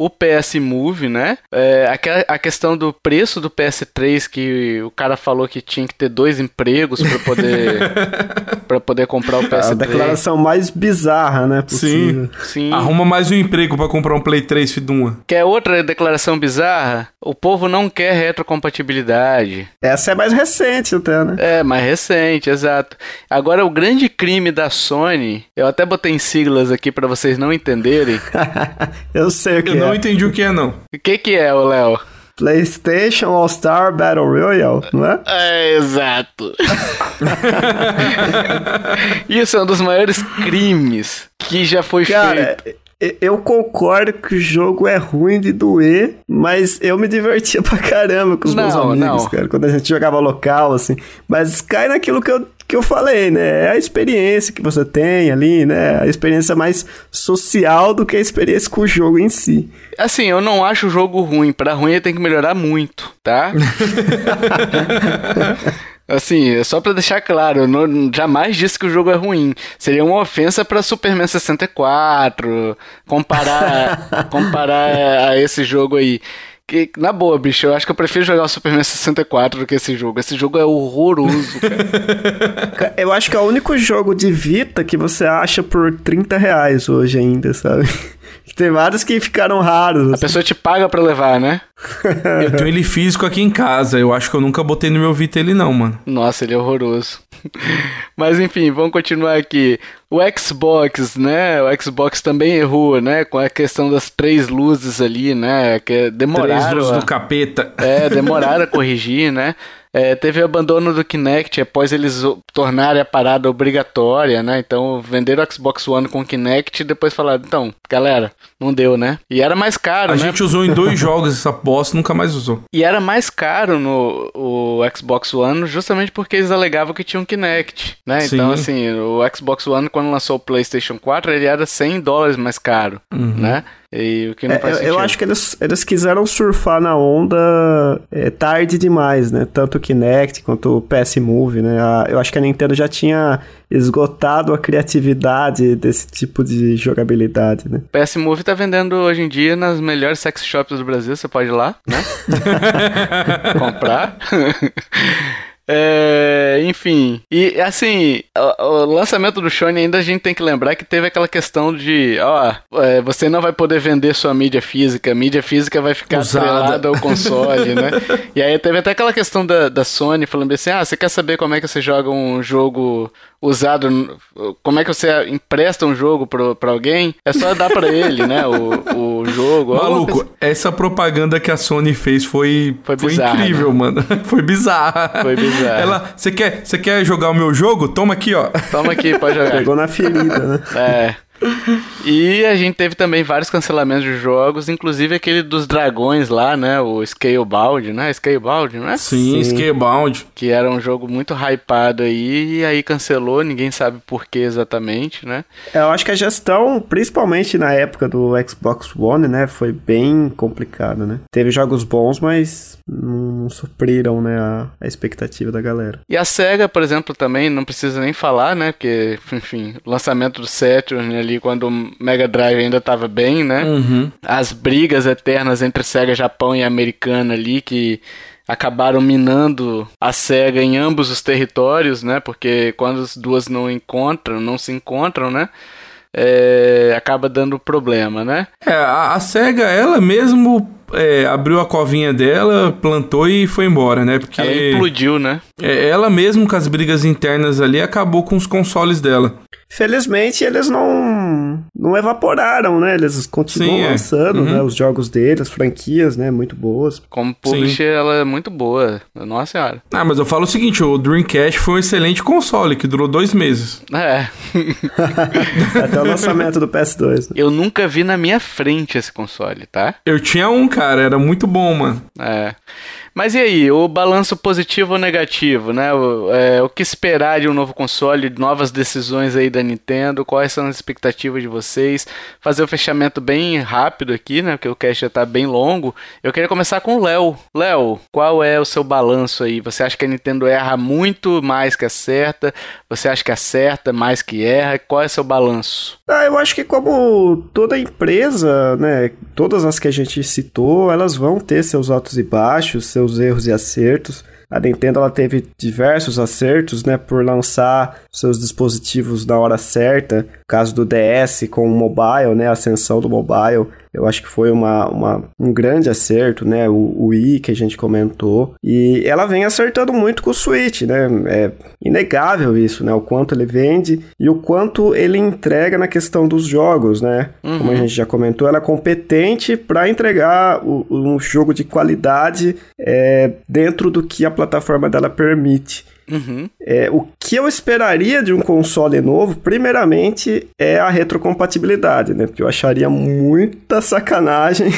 Speaker 1: O PS Move, né? É, a, a questão do preço do PS3 que o cara falou que tinha que ter dois empregos para poder [laughs] para poder comprar o PS3.
Speaker 3: A declaração mais bizarra, né?
Speaker 2: Possível. Sim. Sim. Arruma mais um emprego para comprar um Play 3 Fiduma.
Speaker 1: Quer outra declaração bizarra? O povo não quer retrocompatibilidade.
Speaker 3: Essa é mais recente até, né?
Speaker 1: É, mais recente, exato. Agora o grande crime da Sony, eu até botei em siglas aqui para vocês não entenderem. [laughs]
Speaker 3: eu sei o que
Speaker 2: eu
Speaker 3: é
Speaker 2: não entendi o que é, não.
Speaker 1: O que que é, o Léo?
Speaker 3: PlayStation All-Star Battle Royale, não é?
Speaker 1: É, exato. [laughs] Isso é um dos maiores crimes que já foi
Speaker 3: Cara,
Speaker 1: feito.
Speaker 3: Eu concordo que o jogo é ruim de doer, mas eu me divertia pra caramba com os não, meus amigos, não. cara, quando a gente jogava local, assim. Mas cai naquilo que eu, que eu falei, né? É a experiência que você tem ali, né? A experiência mais social do que a experiência com o jogo em si.
Speaker 1: Assim, eu não acho o jogo ruim. Pra ruim ele tem que melhorar muito, tá? [laughs] Assim, é só para deixar claro, eu não, jamais disse que o jogo é ruim. Seria uma ofensa para Superman 64, comparar, [laughs] comparar a esse jogo aí. Que, na boa, bicho, eu acho que eu prefiro jogar o Superman 64 do que esse jogo. Esse jogo é horroroso, [laughs]
Speaker 3: cara. eu acho que é o único jogo de Vita que você acha por 30 reais hoje ainda, sabe? Tem vários que ficaram raros.
Speaker 1: A assim. pessoa te paga pra levar, né?
Speaker 2: eu tenho ele físico aqui em casa. Eu acho que eu nunca botei no meu Vita ele não, mano.
Speaker 1: Nossa, ele é horroroso. [laughs] Mas enfim, vamos continuar aqui. O Xbox, né? O Xbox também errou, né? Com a questão das três luzes ali, né? Que demoraram.
Speaker 2: Três luzes
Speaker 1: a...
Speaker 2: do capeta.
Speaker 1: É, [laughs] demoraram a corrigir, né? É, teve abandono do Kinect após eles tornarem a parada obrigatória, né? Então venderam o Xbox One com Kinect e depois falaram, então, galera, não deu, né? E era mais caro,
Speaker 2: a
Speaker 1: né?
Speaker 2: A gente usou em dois [laughs] jogos essa bosta nunca mais usou.
Speaker 1: E era mais caro no o Xbox One justamente porque eles alegavam que tinha um Kinect, né? Sim. Então, assim, o Xbox One, quando lançou o PlayStation 4, ele era 100 dólares mais caro, uhum. né? E o que não
Speaker 3: é,
Speaker 1: faz
Speaker 3: eu, eu acho que eles, eles quiseram surfar na onda é, tarde demais, né? Tanto o Kinect quanto o PS Move, né? A, eu acho que a Nintendo já tinha esgotado a criatividade desse tipo de jogabilidade, né?
Speaker 1: PS Move tá vendendo hoje em dia nas melhores sex shops do Brasil, você pode ir lá, né? [laughs] [laughs] Comprar. [laughs] É, enfim, e assim, o, o, lançamento do Shone ainda a gente tem que lembrar que teve aquela questão de, ó, é, você não vai poder vender sua mídia física, a mídia física vai ficar Usada. atrelada ao console, né? [laughs] E aí teve até aquela questão da, da Sony falando assim, ah, você quer saber como é que você joga um jogo usado, como é que você empresta um jogo pra, pra alguém? É só dar pra ele, né, o, o jogo.
Speaker 2: Maluco, essa propaganda que a Sony fez foi, foi, foi incrível, né? mano. [laughs] Foi bizarra.
Speaker 1: Foi bizarra.
Speaker 2: Ela, você quer, quer jogar o meu jogo? Toma aqui, ó.
Speaker 1: Toma aqui, pode jogar.
Speaker 3: Pegou na ferida, né?
Speaker 1: É. E a gente teve também vários cancelamentos de jogos, inclusive aquele dos dragões lá, né? O Scalebound, né? Scalebound, não é?
Speaker 2: Sim, Sim. Scalebound.
Speaker 1: Que era um jogo muito hypado aí, e aí cancelou, ninguém sabe por que exatamente, né?
Speaker 3: Eu acho que a gestão, principalmente na época do Xbox One, né? Foi bem complicada, né? Teve jogos bons, mas não supriram, né? A, a expectativa da galera.
Speaker 1: E a SEGA, por exemplo, também, não precisa nem falar, né? Porque, enfim, o lançamento do Saturn ali, quando o Mega Drive ainda estava bem, né?
Speaker 2: Uhum.
Speaker 1: As brigas eternas entre SEGA Japão e Americana ali, que acabaram minando a SEGA em ambos os territórios, né? Porque quando as duas não encontram, não se encontram, né? É, acaba dando problema, né?
Speaker 2: É, a, a SEGA, ela mesmo é, abriu a covinha dela, plantou e foi embora, né? Porque
Speaker 1: ela implodiu, né?
Speaker 2: É, ela mesmo com as brigas internas ali acabou com os consoles dela.
Speaker 3: Felizmente eles não não evaporaram, né? Eles continuam Sim, é. lançando, né? uhum. né? Os jogos deles, franquias, né? Muito boas.
Speaker 1: Como publisher, Sim. ela é muito boa. Nossa senhora.
Speaker 2: Ah, mas eu falo o seguinte: o Dreamcast foi um excelente console que durou dois meses.
Speaker 1: É. [laughs]
Speaker 3: Até o lançamento do PS2.
Speaker 1: Né? Eu nunca vi na minha frente esse console, tá?
Speaker 2: Eu tinha um, cara, era muito bom, mano.
Speaker 1: É. Mas e aí, o balanço positivo ou negativo, né? O, é, o que esperar de um novo console, novas decisões aí da Nintendo, quais são as expectativas de vocês? Fazer o fechamento bem rápido aqui, né? Porque o cast já tá bem longo. Eu queria começar com o Léo. Léo, qual é o seu balanço aí? Você acha que a Nintendo erra muito mais que acerta? Você acha que acerta mais que erra? Qual é o seu balanço?
Speaker 3: Ah, eu acho que como toda empresa, né, todas as que a gente citou, elas vão ter seus altos e baixos, seus erros e acertos. A Nintendo ela teve diversos acertos, né, por lançar seus dispositivos na hora certa. O caso do DS com o mobile, né, a ascensão do mobile, eu acho que foi uma, uma um grande acerto, né, o, o Wii que a gente comentou. E ela vem acertando muito com o Switch, né, é inegável isso, né, o quanto ele vende e o quanto ele entrega na questão dos jogos, né. Uhum. Como a gente já comentou, ela é competente para entregar o, um jogo de qualidade é, dentro do que a plataforma dela permite.
Speaker 1: Uhum.
Speaker 3: É, o que eu esperaria de um console novo, primeiramente, é a retrocompatibilidade, né? Porque eu acharia muita sacanagem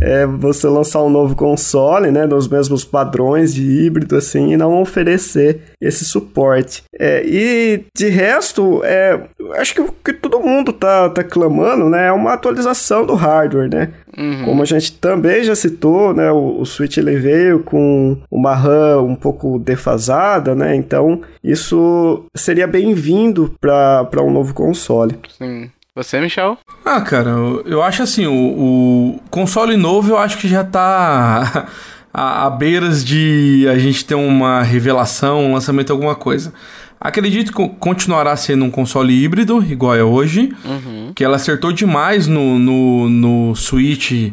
Speaker 3: é você lançar um novo console, né, nos mesmos padrões de híbrido, assim, e não oferecer esse suporte. É, e de resto, é, acho que o que todo mundo tá, tá clamando, né, é uma atualização do hardware, né? Uhum. Como a gente também já citou, né, o, o Switch ele veio com uma RAM um pouco defasada, né? Então isso seria bem-vindo para um novo console.
Speaker 1: Sim. Você, Michel?
Speaker 2: Ah, cara, eu, eu acho assim, o, o, console novo eu acho que já tá [laughs] a, a beiras de a gente ter uma revelação, um lançamento, alguma coisa. Acredito que continuará sendo um console híbrido, igual é hoje.
Speaker 1: Uhum.
Speaker 2: Que ela acertou demais no, no, no Switch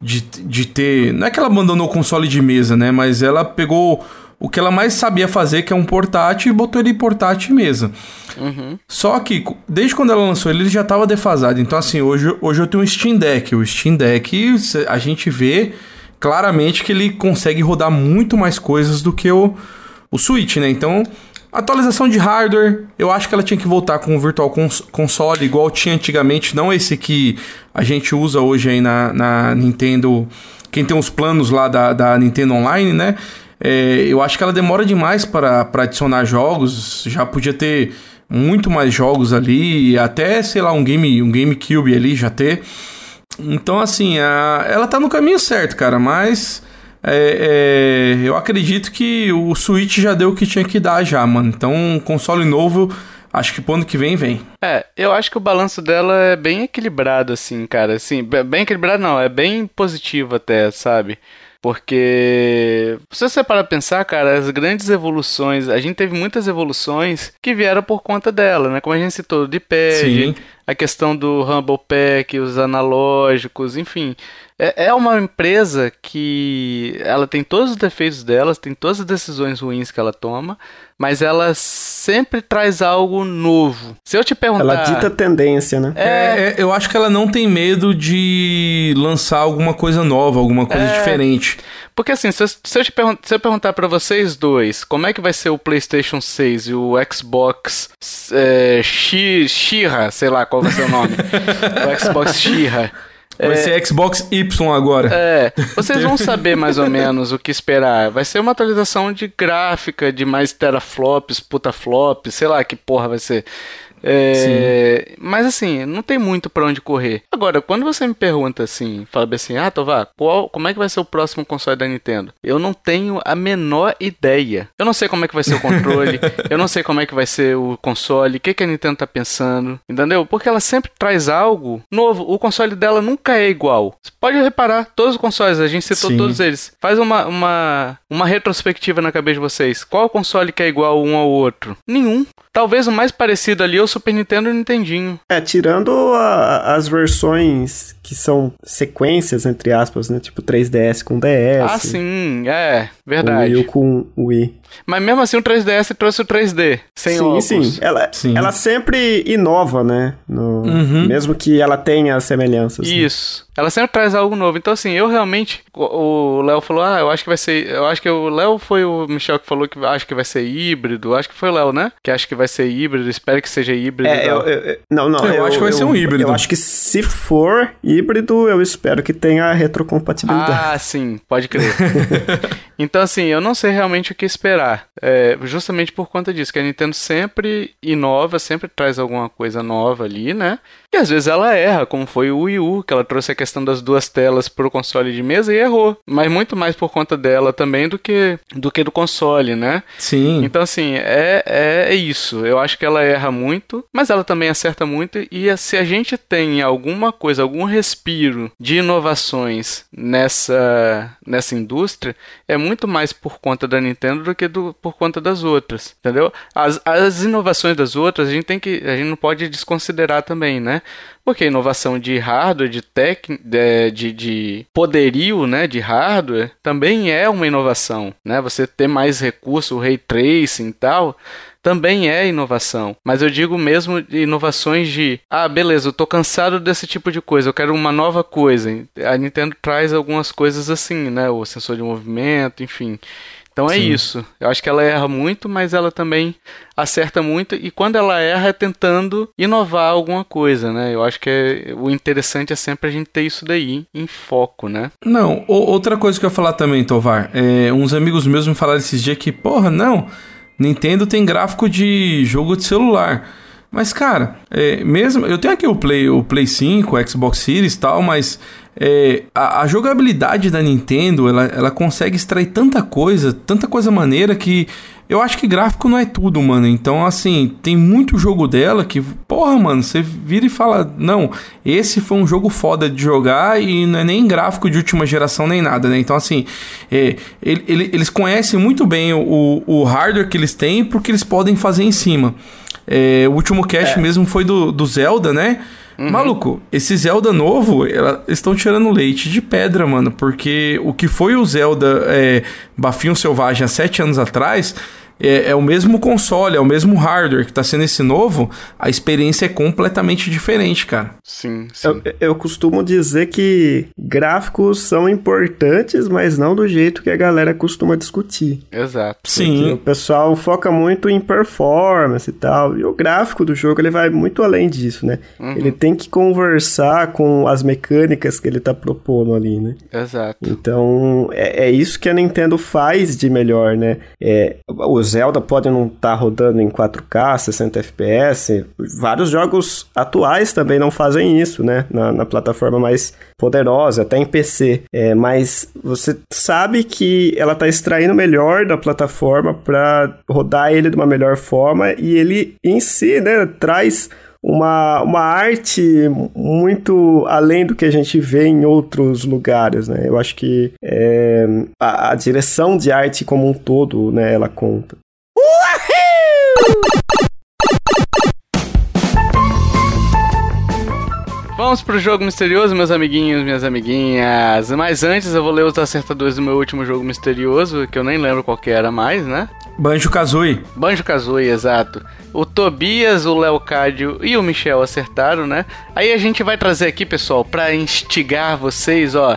Speaker 2: de, de ter. Não é que ela abandonou o console de mesa, né? Mas ela pegou o que ela mais sabia fazer, que é um portátil, e botou ele em portátil e mesa.
Speaker 1: Uhum.
Speaker 2: Só que, desde quando ela lançou ele, ele já estava defasado. Então, assim, hoje, hoje eu tenho um Steam Deck. O Steam Deck, a gente vê claramente que ele consegue rodar muito mais coisas do que o, o Switch, né? Então, Atualização de hardware, eu acho que ela tinha que voltar com o Virtual Cons Console igual tinha antigamente, não esse que a gente usa hoje aí na, na Nintendo. Quem tem os planos lá da, da Nintendo Online, né? É, eu acho que ela demora demais para, adicionar jogos. Já podia ter muito mais jogos ali, até, sei lá, um game, um GameCube ali já ter. Então, assim, a, ela tá no caminho certo, cara, mas é, é, eu acredito que o Switch já deu o que tinha que dar já, mano. Então, um console novo, acho que pro ano que vem, vem.
Speaker 1: É, eu acho que o balanço dela é bem equilibrado, assim, cara. Assim, bem equilibrado não, é bem positivo até, sabe? Porque se você parar pensar, cara, as grandes evoluções, a gente teve muitas evoluções que vieram por conta dela, né? Como a gente citou, de pad, a questão do Humble Pack, os analógicos, enfim. É, é uma empresa que ela tem todos os defeitos dela, tem todas as decisões ruins que ela toma, mas ela sempre traz algo novo. Se eu te perguntar.
Speaker 3: Ela dita tendência, né?
Speaker 2: É, é eu acho que ela não tem medo de lançar alguma coisa nova, alguma coisa é... diferente.
Speaker 1: Porque assim, se eu, se eu te pergun se eu perguntar para vocês dois, como é que vai ser o PlayStation 6 e o Xbox é, Shira, sei lá, qual vai ser o nome. [laughs] o Xbox Xirra.
Speaker 2: Vai é, ser Xbox Y agora.
Speaker 1: É, [laughs] vocês vão saber mais ou menos o que esperar. Vai ser uma atualização de gráfica, de mais teraflops, putaflops, sei lá que porra vai ser. É, mas assim, não tem muito para onde correr. Agora, quando você me pergunta assim, fala assim, ah, Tovar, qual, como é que vai ser o próximo console da Nintendo? Eu não tenho a menor ideia. Eu não sei como é que vai ser o controle, [laughs] eu não sei como é que vai ser o console, o que, que a Nintendo tá pensando, entendeu? Porque ela sempre traz algo novo. O console dela nunca é igual. Você pode reparar, todos os consoles, a gente citou Sim. todos eles. Faz uma, uma, uma retrospectiva na cabeça de vocês. Qual console que é igual um ao outro? Nenhum. Talvez o mais parecido ali é o Super Nintendo e o Nintendinho.
Speaker 3: É, tirando a, as versões que são sequências, entre aspas, né? Tipo 3DS com DS.
Speaker 1: Ah, sim, é, verdade.
Speaker 3: O Wii com o Wii.
Speaker 1: Mas mesmo assim o 3DS trouxe o 3D, sem sim, óculos.
Speaker 3: Sim, ela, sim. ela sempre inova, né? No, uhum. Mesmo que ela tenha semelhanças.
Speaker 1: Né? Isso. Né? Ela sempre traz algo novo. Então, assim, eu realmente. O Léo falou, ah, eu acho que vai ser. Eu acho que o Léo foi o Michel que falou que acho que vai ser híbrido. Acho que foi o Léo, né? Que acho que vai ser híbrido. Espero que seja híbrido.
Speaker 3: É, eu, eu, não, não.
Speaker 2: Eu, eu, acho que vai ser um híbrido.
Speaker 3: Eu acho que se for híbrido, eu espero que tenha retrocompatibilidade.
Speaker 1: Ah, sim, pode crer. [laughs] então, assim, eu não sei realmente o que esperar. É, justamente por conta disso, que a Nintendo sempre inova, sempre traz alguma coisa nova ali, né? E às vezes ela erra, como foi o Wii U, que ela trouxe a questão das duas telas pro console de mesa e errou. Mas muito mais por conta dela também do que do, que do console, né?
Speaker 2: Sim.
Speaker 1: Então, assim, é, é, é isso. Eu acho que ela erra muito, mas ela também acerta muito. E se a gente tem alguma coisa, algum respiro de inovações nessa, nessa indústria, é muito mais por conta da Nintendo do que do, por conta das outras, entendeu? As, as inovações das outras a gente tem que a gente não pode desconsiderar também, né? Porque inovação de hardware, de, tec, de, de, de, poderio né, de hardware, também é uma inovação. Né? Você ter mais recurso, o ray tracing e tal, também é inovação. Mas eu digo mesmo inovações de, ah, beleza, eu tô cansado desse tipo de coisa, eu quero uma nova coisa. A Nintendo traz algumas coisas assim, né? O sensor de movimento, enfim. Então é Sim. isso. Eu acho que ela erra muito, mas ela também acerta muito. E quando ela erra, é tentando inovar alguma coisa, né? Eu acho que é, o interessante é sempre a gente ter isso daí em foco, né?
Speaker 2: Não, outra coisa que eu ia falar também, Tovar. É, uns amigos meus me falaram esses dias que, porra, não. Nintendo tem gráfico de jogo de celular. Mas, cara, é, mesmo. Eu tenho aqui o Play, o Play 5, o Xbox Series e tal, mas é, a, a, jogabilidade da Nintendo ela, ela consegue extrair tanta coisa, tanta coisa maneira que eu acho que gráfico não é tudo, mano. Então, assim, tem muito jogo dela que, porra, mano, você vira e fala: não, esse foi um jogo foda de jogar e não é nem gráfico de última geração nem nada, né? Então, assim, é, ele, ele, eles conhecem muito bem o, o hardware que eles têm porque eles podem fazer em cima. É, o último cast é. mesmo foi do, do Zelda, né? Uhum. Maluco, esse Zelda novo, eles estão tirando leite de pedra, mano. Porque o que foi o Zelda é, Bafinho Selvagem há sete anos atrás é, é, o mesmo console, é o mesmo hardware que está sendo esse novo, a experiência é completamente diferente, cara.
Speaker 1: Sim, sim.
Speaker 3: Eu, eu, costumo dizer que gráficos são importantes, mas não do jeito que a galera costuma discutir.
Speaker 1: Exato.
Speaker 3: Sim. o pessoal foca muito em performance e tal, e o gráfico do jogo ele vai muito além disso, né? Uhum. Ele tem que conversar com as mecânicas que ele está propondo ali, né?
Speaker 1: Exato.
Speaker 3: Então, é, é isso que a Nintendo faz de melhor, né? É, os Zelda pode não estar tá rodando em 4K, 60 FPS. Vários jogos atuais também não fazem isso, né? Na, na plataforma mais poderosa, até em PC. É, mas você sabe que ela está extraindo melhor da plataforma para rodar ele de uma melhor forma e ele em si, né, traz uma, uma arte muito além do que a gente vê em outros lugares, né? Eu acho que é, a, a, direção de arte como um todo, né, ela conta.
Speaker 1: Vamos pro jogo misterioso, meus amiguinhos, minhas amiguinhas. Mas antes eu vou ler os acertadores do meu último jogo misterioso, que eu nem lembro qual que era mais, né?
Speaker 2: Banjo Kazooie.
Speaker 1: Banjo Kazooie, exato. O Tobias, o Leocádio e o Michel acertaram, né? Aí a gente vai trazer aqui, pessoal, para instigar vocês, ó.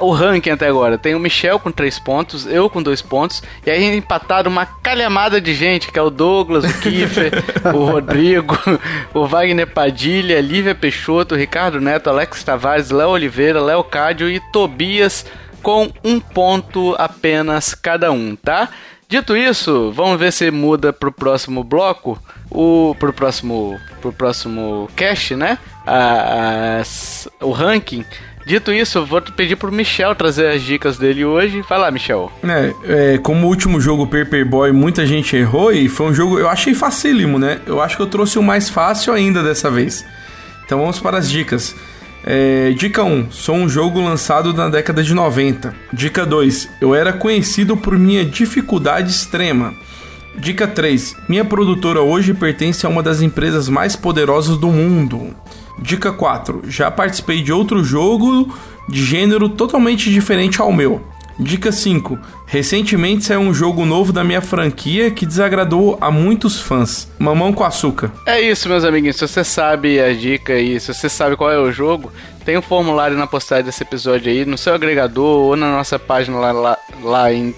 Speaker 1: o ranking até agora. Tem o Michel com 3 pontos, eu com 2 pontos, e aí empatado uma calhamada de gente, que é o Douglas, o Kiefer, [laughs] o Rodrigo, [laughs] o Wagner Padilha, Lívia Peixoto, Ricardo Neto, Alex Tavares, Léo Oliveira, Léo Cádio e Tobias com um ponto apenas cada um, tá? Dito isso, vamos ver se muda pro próximo bloco, o pro próximo pro próximo cast, né? A, a, o ranking. Dito isso, vou pedir pro Michel trazer as dicas dele hoje. Vai lá, Michel.
Speaker 2: É, é, como o último jogo Paper Boy muita gente errou e foi um jogo eu achei facílimo, né? Eu acho que eu trouxe o mais fácil ainda dessa vez. Então vamos para as dicas. É, dica 1. Sou um jogo lançado na década de 90. Dica 2. Eu era conhecido por minha dificuldade extrema. Dica 3. Minha produtora hoje pertence a uma das empresas mais poderosas do mundo. Dica 4. Já participei de outro jogo de gênero totalmente diferente ao meu. Dica 5. Recentemente saiu um jogo novo da minha franquia que desagradou a muitos fãs. Mamão com açúcar.
Speaker 1: É isso, meus amiguinhos. Se você sabe a dica e se você sabe qual é o jogo, tem um formulário na postagem desse episódio aí, no seu agregador ou na nossa página lá, lá, lá em.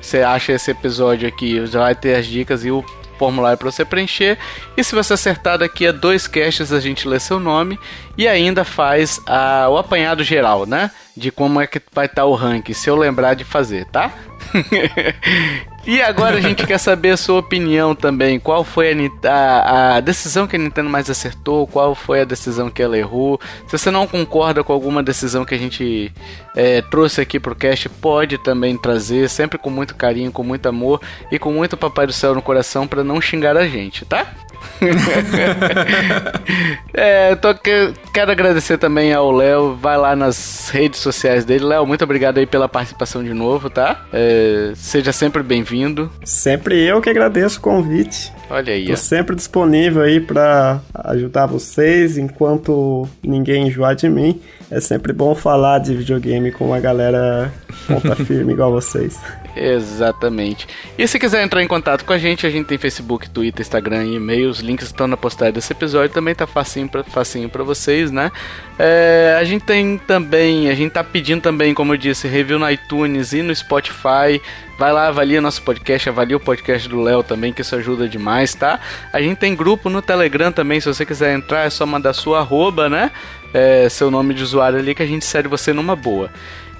Speaker 1: Você acha esse episódio aqui, já vai ter as dicas e o formulário para você preencher. E se você acertar daqui a dois casts, a gente lê seu nome e ainda faz a, o apanhado geral, né? De como é que vai estar tá o ranking, se eu lembrar de fazer, tá? [laughs] E agora a gente quer saber a sua opinião também. Qual foi a, a, a, decisão que a Nintendo mais acertou? Qual foi a decisão que ela errou? Se você não concorda com alguma decisão que a gente é, trouxe aqui pro cast, pode também trazer, sempre com muito carinho, com muito amor e com muito Papai do Céu no coração para não xingar a gente, tá? [laughs] é, tô, que, quero agradecer também ao Léo. Vai lá nas redes sociais dele. Léo, muito obrigado aí pela participação de novo, tá? É, seja sempre bem-vindo.
Speaker 3: Sempre eu que agradeço o convite.
Speaker 1: Olha aí.
Speaker 3: Tô sempre disponível aí para ajudar vocês enquanto ninguém enjoar de mim. É sempre bom falar de videogame com uma galera ponta [laughs] firme igual vocês.
Speaker 1: Exatamente. E se quiser entrar em contato com a gente, a gente tem Facebook, Twitter, Instagram e e-mail. Os links estão na postagem desse episódio. Também tá facinho pra, facinho pra vocês, né? É, a gente tem também, a gente tá pedindo também, como eu disse, review no iTunes e no Spotify. Vai lá, avalia nosso podcast, avalia o podcast do Léo também, que isso ajuda demais, tá? A gente tem grupo no Telegram também, se você quiser entrar, é só mandar sua arroba, né? É, seu nome de usuário ali que a gente segue você numa boa.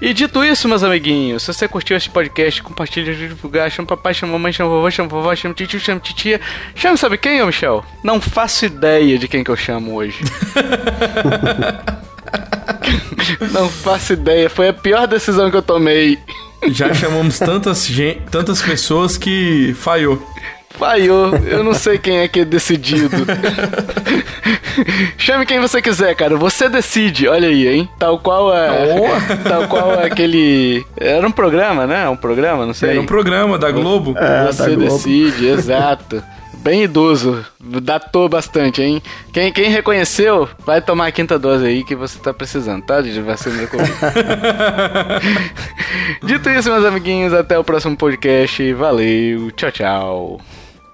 Speaker 1: E dito isso, meus amiguinhos, se você curtiu este podcast, compartilha, divulgar, chama papai, chama mamãe, chama vovô, chama vovó, chama tio, chama titia. Chama sabe quem, ô Michel? Não faço ideia de quem que eu chamo hoje. [laughs] Não faço ideia, foi a pior decisão que eu tomei.
Speaker 2: Já chamamos tantas, tantas pessoas que falhou.
Speaker 1: Falhou, eu não sei quem é que é decidido. [laughs] Chame quem você quiser, cara. Você decide. Olha aí, hein? Tal qual é. Oh. [laughs] Tal qual é aquele. Era um programa, né? Um programa, não sei.
Speaker 2: Era um programa da Globo.
Speaker 1: É, você da Globo. decide, exato. Bem idoso. Datou bastante, hein? Quem, quem reconheceu, vai tomar a quinta dose aí que você tá precisando, tá? De vacina da Covid. Dito isso, meus amiguinhos, até o próximo podcast. Valeu, tchau, tchau.